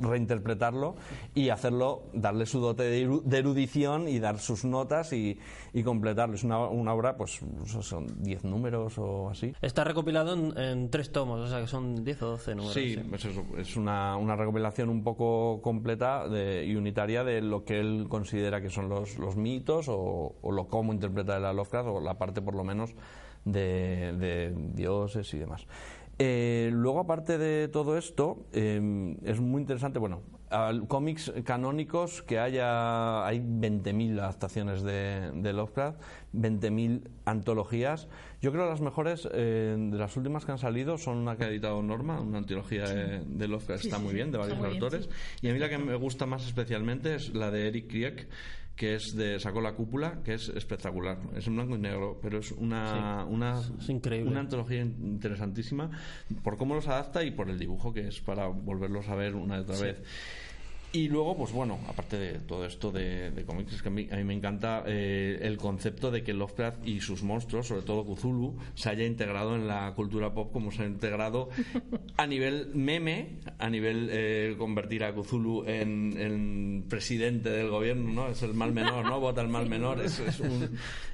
Speaker 3: reinterpretarlo y hacerlo, darle su dote de erudición y dar sus notas y, completarlo. Es una, obra, pues son 10 números o así.
Speaker 1: Está recopilado en, en tres tomos, o sea que son 10 o 12 números.
Speaker 3: Sí, pues es una, una, recopilación un poco completa de, y unitaria de lo que él considera que son los, los mitos o, o, lo cómo interpreta la Lovecraft o la parte por lo menos de, de dioses y demás. Eh, luego, aparte de todo esto, eh, es muy interesante, bueno, cómics canónicos que haya, hay 20.000 adaptaciones de, de Lovecraft, 20.000 antologías. Yo creo que las mejores eh, de las últimas que han salido son una que ha editado Norma, una antología de, Lovecraft, está muy bien, de varios autores. y a mí la que me gusta más especialmente es la de Eric Krieg, que es de sacó la cúpula que es espectacular. Es en blanco y negro pero es una una una antología interesantísima por cómo los adapta y por el dibujo que es para volverlos a ver una y otra vez Y luego, pues bueno, aparte de todo esto de, cómics, es que a mí, me encanta eh, el concepto de que Lovecraft y sus monstruos, sobre todo Cthulhu, se haya integrado en la cultura pop como se ha integrado a nivel meme, a nivel eh, convertir a Cthulhu en, presidente del gobierno, ¿no? Es el mal menor, ¿no? Vota el mal menor. Es,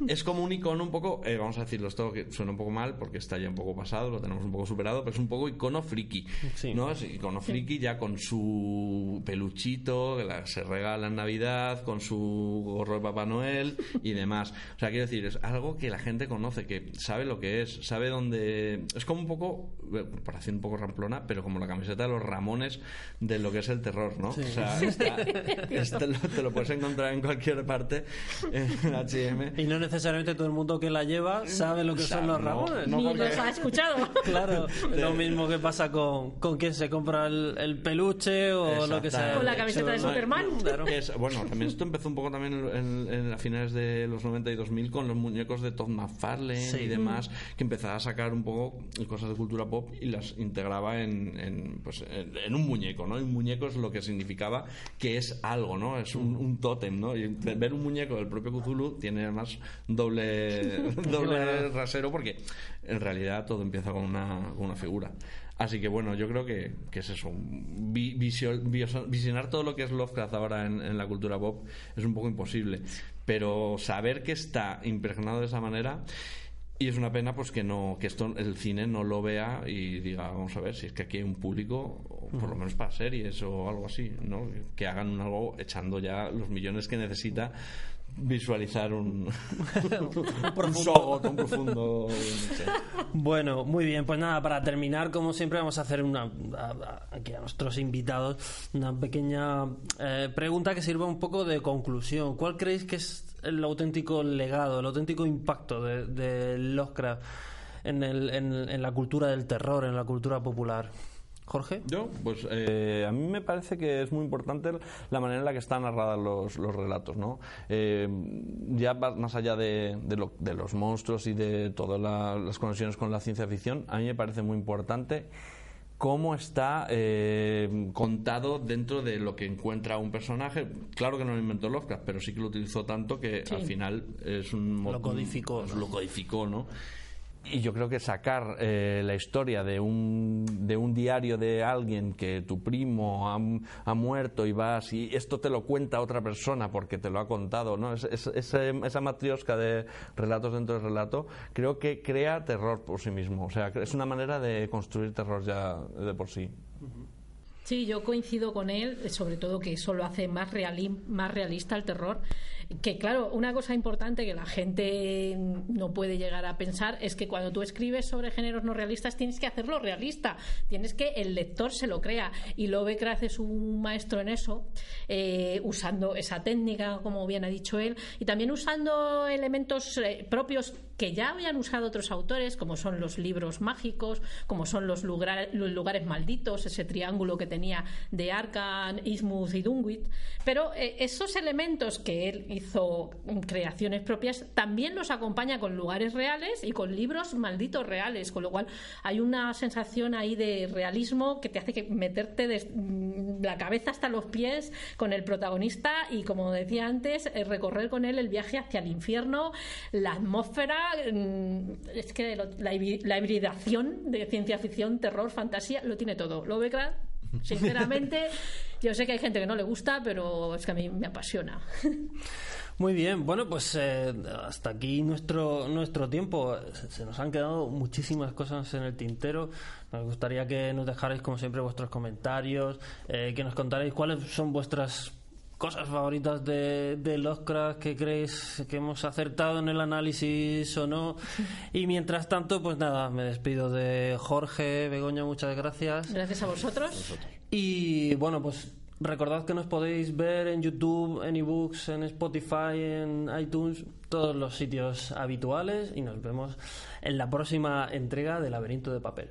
Speaker 3: es, como un icono un poco, eh, vamos a decirlo esto que suena un poco mal porque está ya un poco pasado, lo tenemos un poco superado, pero es un poco icono friki, ¿no? Es icono friki ya con su peluchín que se regala en Navidad, con su gorro de Papá Noel y demás. O sea, quiero decir, es algo que la gente conoce, que sabe lo que es, sabe dónde. Es como un poco, para hacer un poco ramplona, pero como la camiseta de los Ramones de lo que es el terror, ¿no? O sea, te lo puedes encontrar en cualquier parte en HM.
Speaker 1: Y no necesariamente todo el mundo que la lleva sabe lo que son los Ramones.
Speaker 2: Ni los ha escuchado.
Speaker 1: Claro, lo mismo que pasa con, con quien se compra el, peluche o lo que sea
Speaker 2: camiseta de Superman.
Speaker 3: bueno, también esto empezó un poco también en, a finales de los 90 y 2000 con los muñecos de Todd McFarlane y demás, que empezaba a sacar un poco cosas de cultura pop y las integraba en, pues, en, un muñeco, ¿no? un muñeco es lo que significaba que es algo, ¿no? Es un, un tótem, ¿no? Y ver un muñeco del propio Cthulhu tiene además doble, doble rasero porque en realidad todo empieza con una, con una figura. Así que bueno, yo creo que, es eso. visionar todo lo que es Lovecraft ahora en, la cultura pop es un poco imposible. Pero saber que está impregnado de esa manera. Y es una pena pues que no que esto el cine no lo vea y diga, vamos a ver, si es que aquí hay un público, por lo menos para series o algo así, ¿no? Que hagan algo echando ya los millones que necesita visualizar un, un profundo.
Speaker 1: Bueno, muy bien, pues nada, para terminar, como siempre, vamos a hacer una aquí a nuestros invitados una pequeña eh, pregunta que sirva un poco de conclusión. ¿Cuál creéis que es el auténtico legado, el auténtico impacto de, de Lovecraft en, el, en la cultura del terror, en la cultura popular? Jorge.
Speaker 3: Yo, pues eh, a mí me parece que es muy importante la manera en la que están narrados los, los relatos, ¿no? Eh, ya más allá de, de, los monstruos y de todas las conexiones con la ciencia ficción, a mí me parece muy importante cómo está eh, contado dentro de lo que encuentra un personaje. Claro que no lo inventó Lovecraft, pero sí que lo utilizó tanto que al final es un...
Speaker 1: Lo codificó.
Speaker 3: Lo codificó, ¿no? Y yo creo que sacar eh, la historia de un, de un diario de alguien que tu primo ha, muerto y vas y esto te lo cuenta otra persona porque te lo ha contado, ¿no? Es, esa matriosca de relatos dentro del relato creo que crea terror por sí mismo. O sea, es una manera de construir terror ya de por sí.
Speaker 2: Sí, yo coincido con él, sobre todo que eso lo hace más, más realista el terror. Que claro, una cosa importante que la gente no puede llegar a pensar es que cuando tú escribes sobre géneros no realistas tienes que hacerlo realista, tienes que el lector se lo crea. Y Lovecraft es un maestro en eso, eh, usando esa técnica, como bien ha dicho él, y también usando elementos eh, propios que ya habían usado otros autores, como son los libros mágicos, como son los, los lugares malditos, ese triángulo que tenía de Arkan, Ismuth y Dunwich. Pero eh, esos elementos que él hizo creaciones propias también los acompaña con lugares reales y con libros malditos reales, con lo cual hay una sensación ahí de realismo que te hace que meterte de mm, la cabeza hasta los pies con el protagonista y, como decía antes, eh, recorrer con él el viaje hacia el infierno, la atmósfera Mm, es que la, hibridación de ciencia ficción, terror, fantasía, lo tiene todo. Lo ve sinceramente, yo sé que hay gente que no le gusta, pero es que a mí me apasiona.
Speaker 1: Muy bien, bueno, pues eh, hasta aquí nuestro, nuestro tiempo. Se nos han quedado muchísimas cosas en el tintero. Nos gustaría que nos dejarais, como siempre, vuestros comentarios, eh, que nos contarais cuáles son vuestras cosas favoritas de, de Lovecraft que creéis que hemos acertado en el análisis o no. Y mientras tanto, pues nada, me despido de Jorge, Begoña, muchas gracias.
Speaker 2: Gracias a vosotros.
Speaker 1: Y bueno, pues Recordad que nos podéis ver en YouTube, en ebooks, en Spotify, en iTunes, todos los sitios habituales y nos vemos en la próxima entrega de Laberinto de Papel.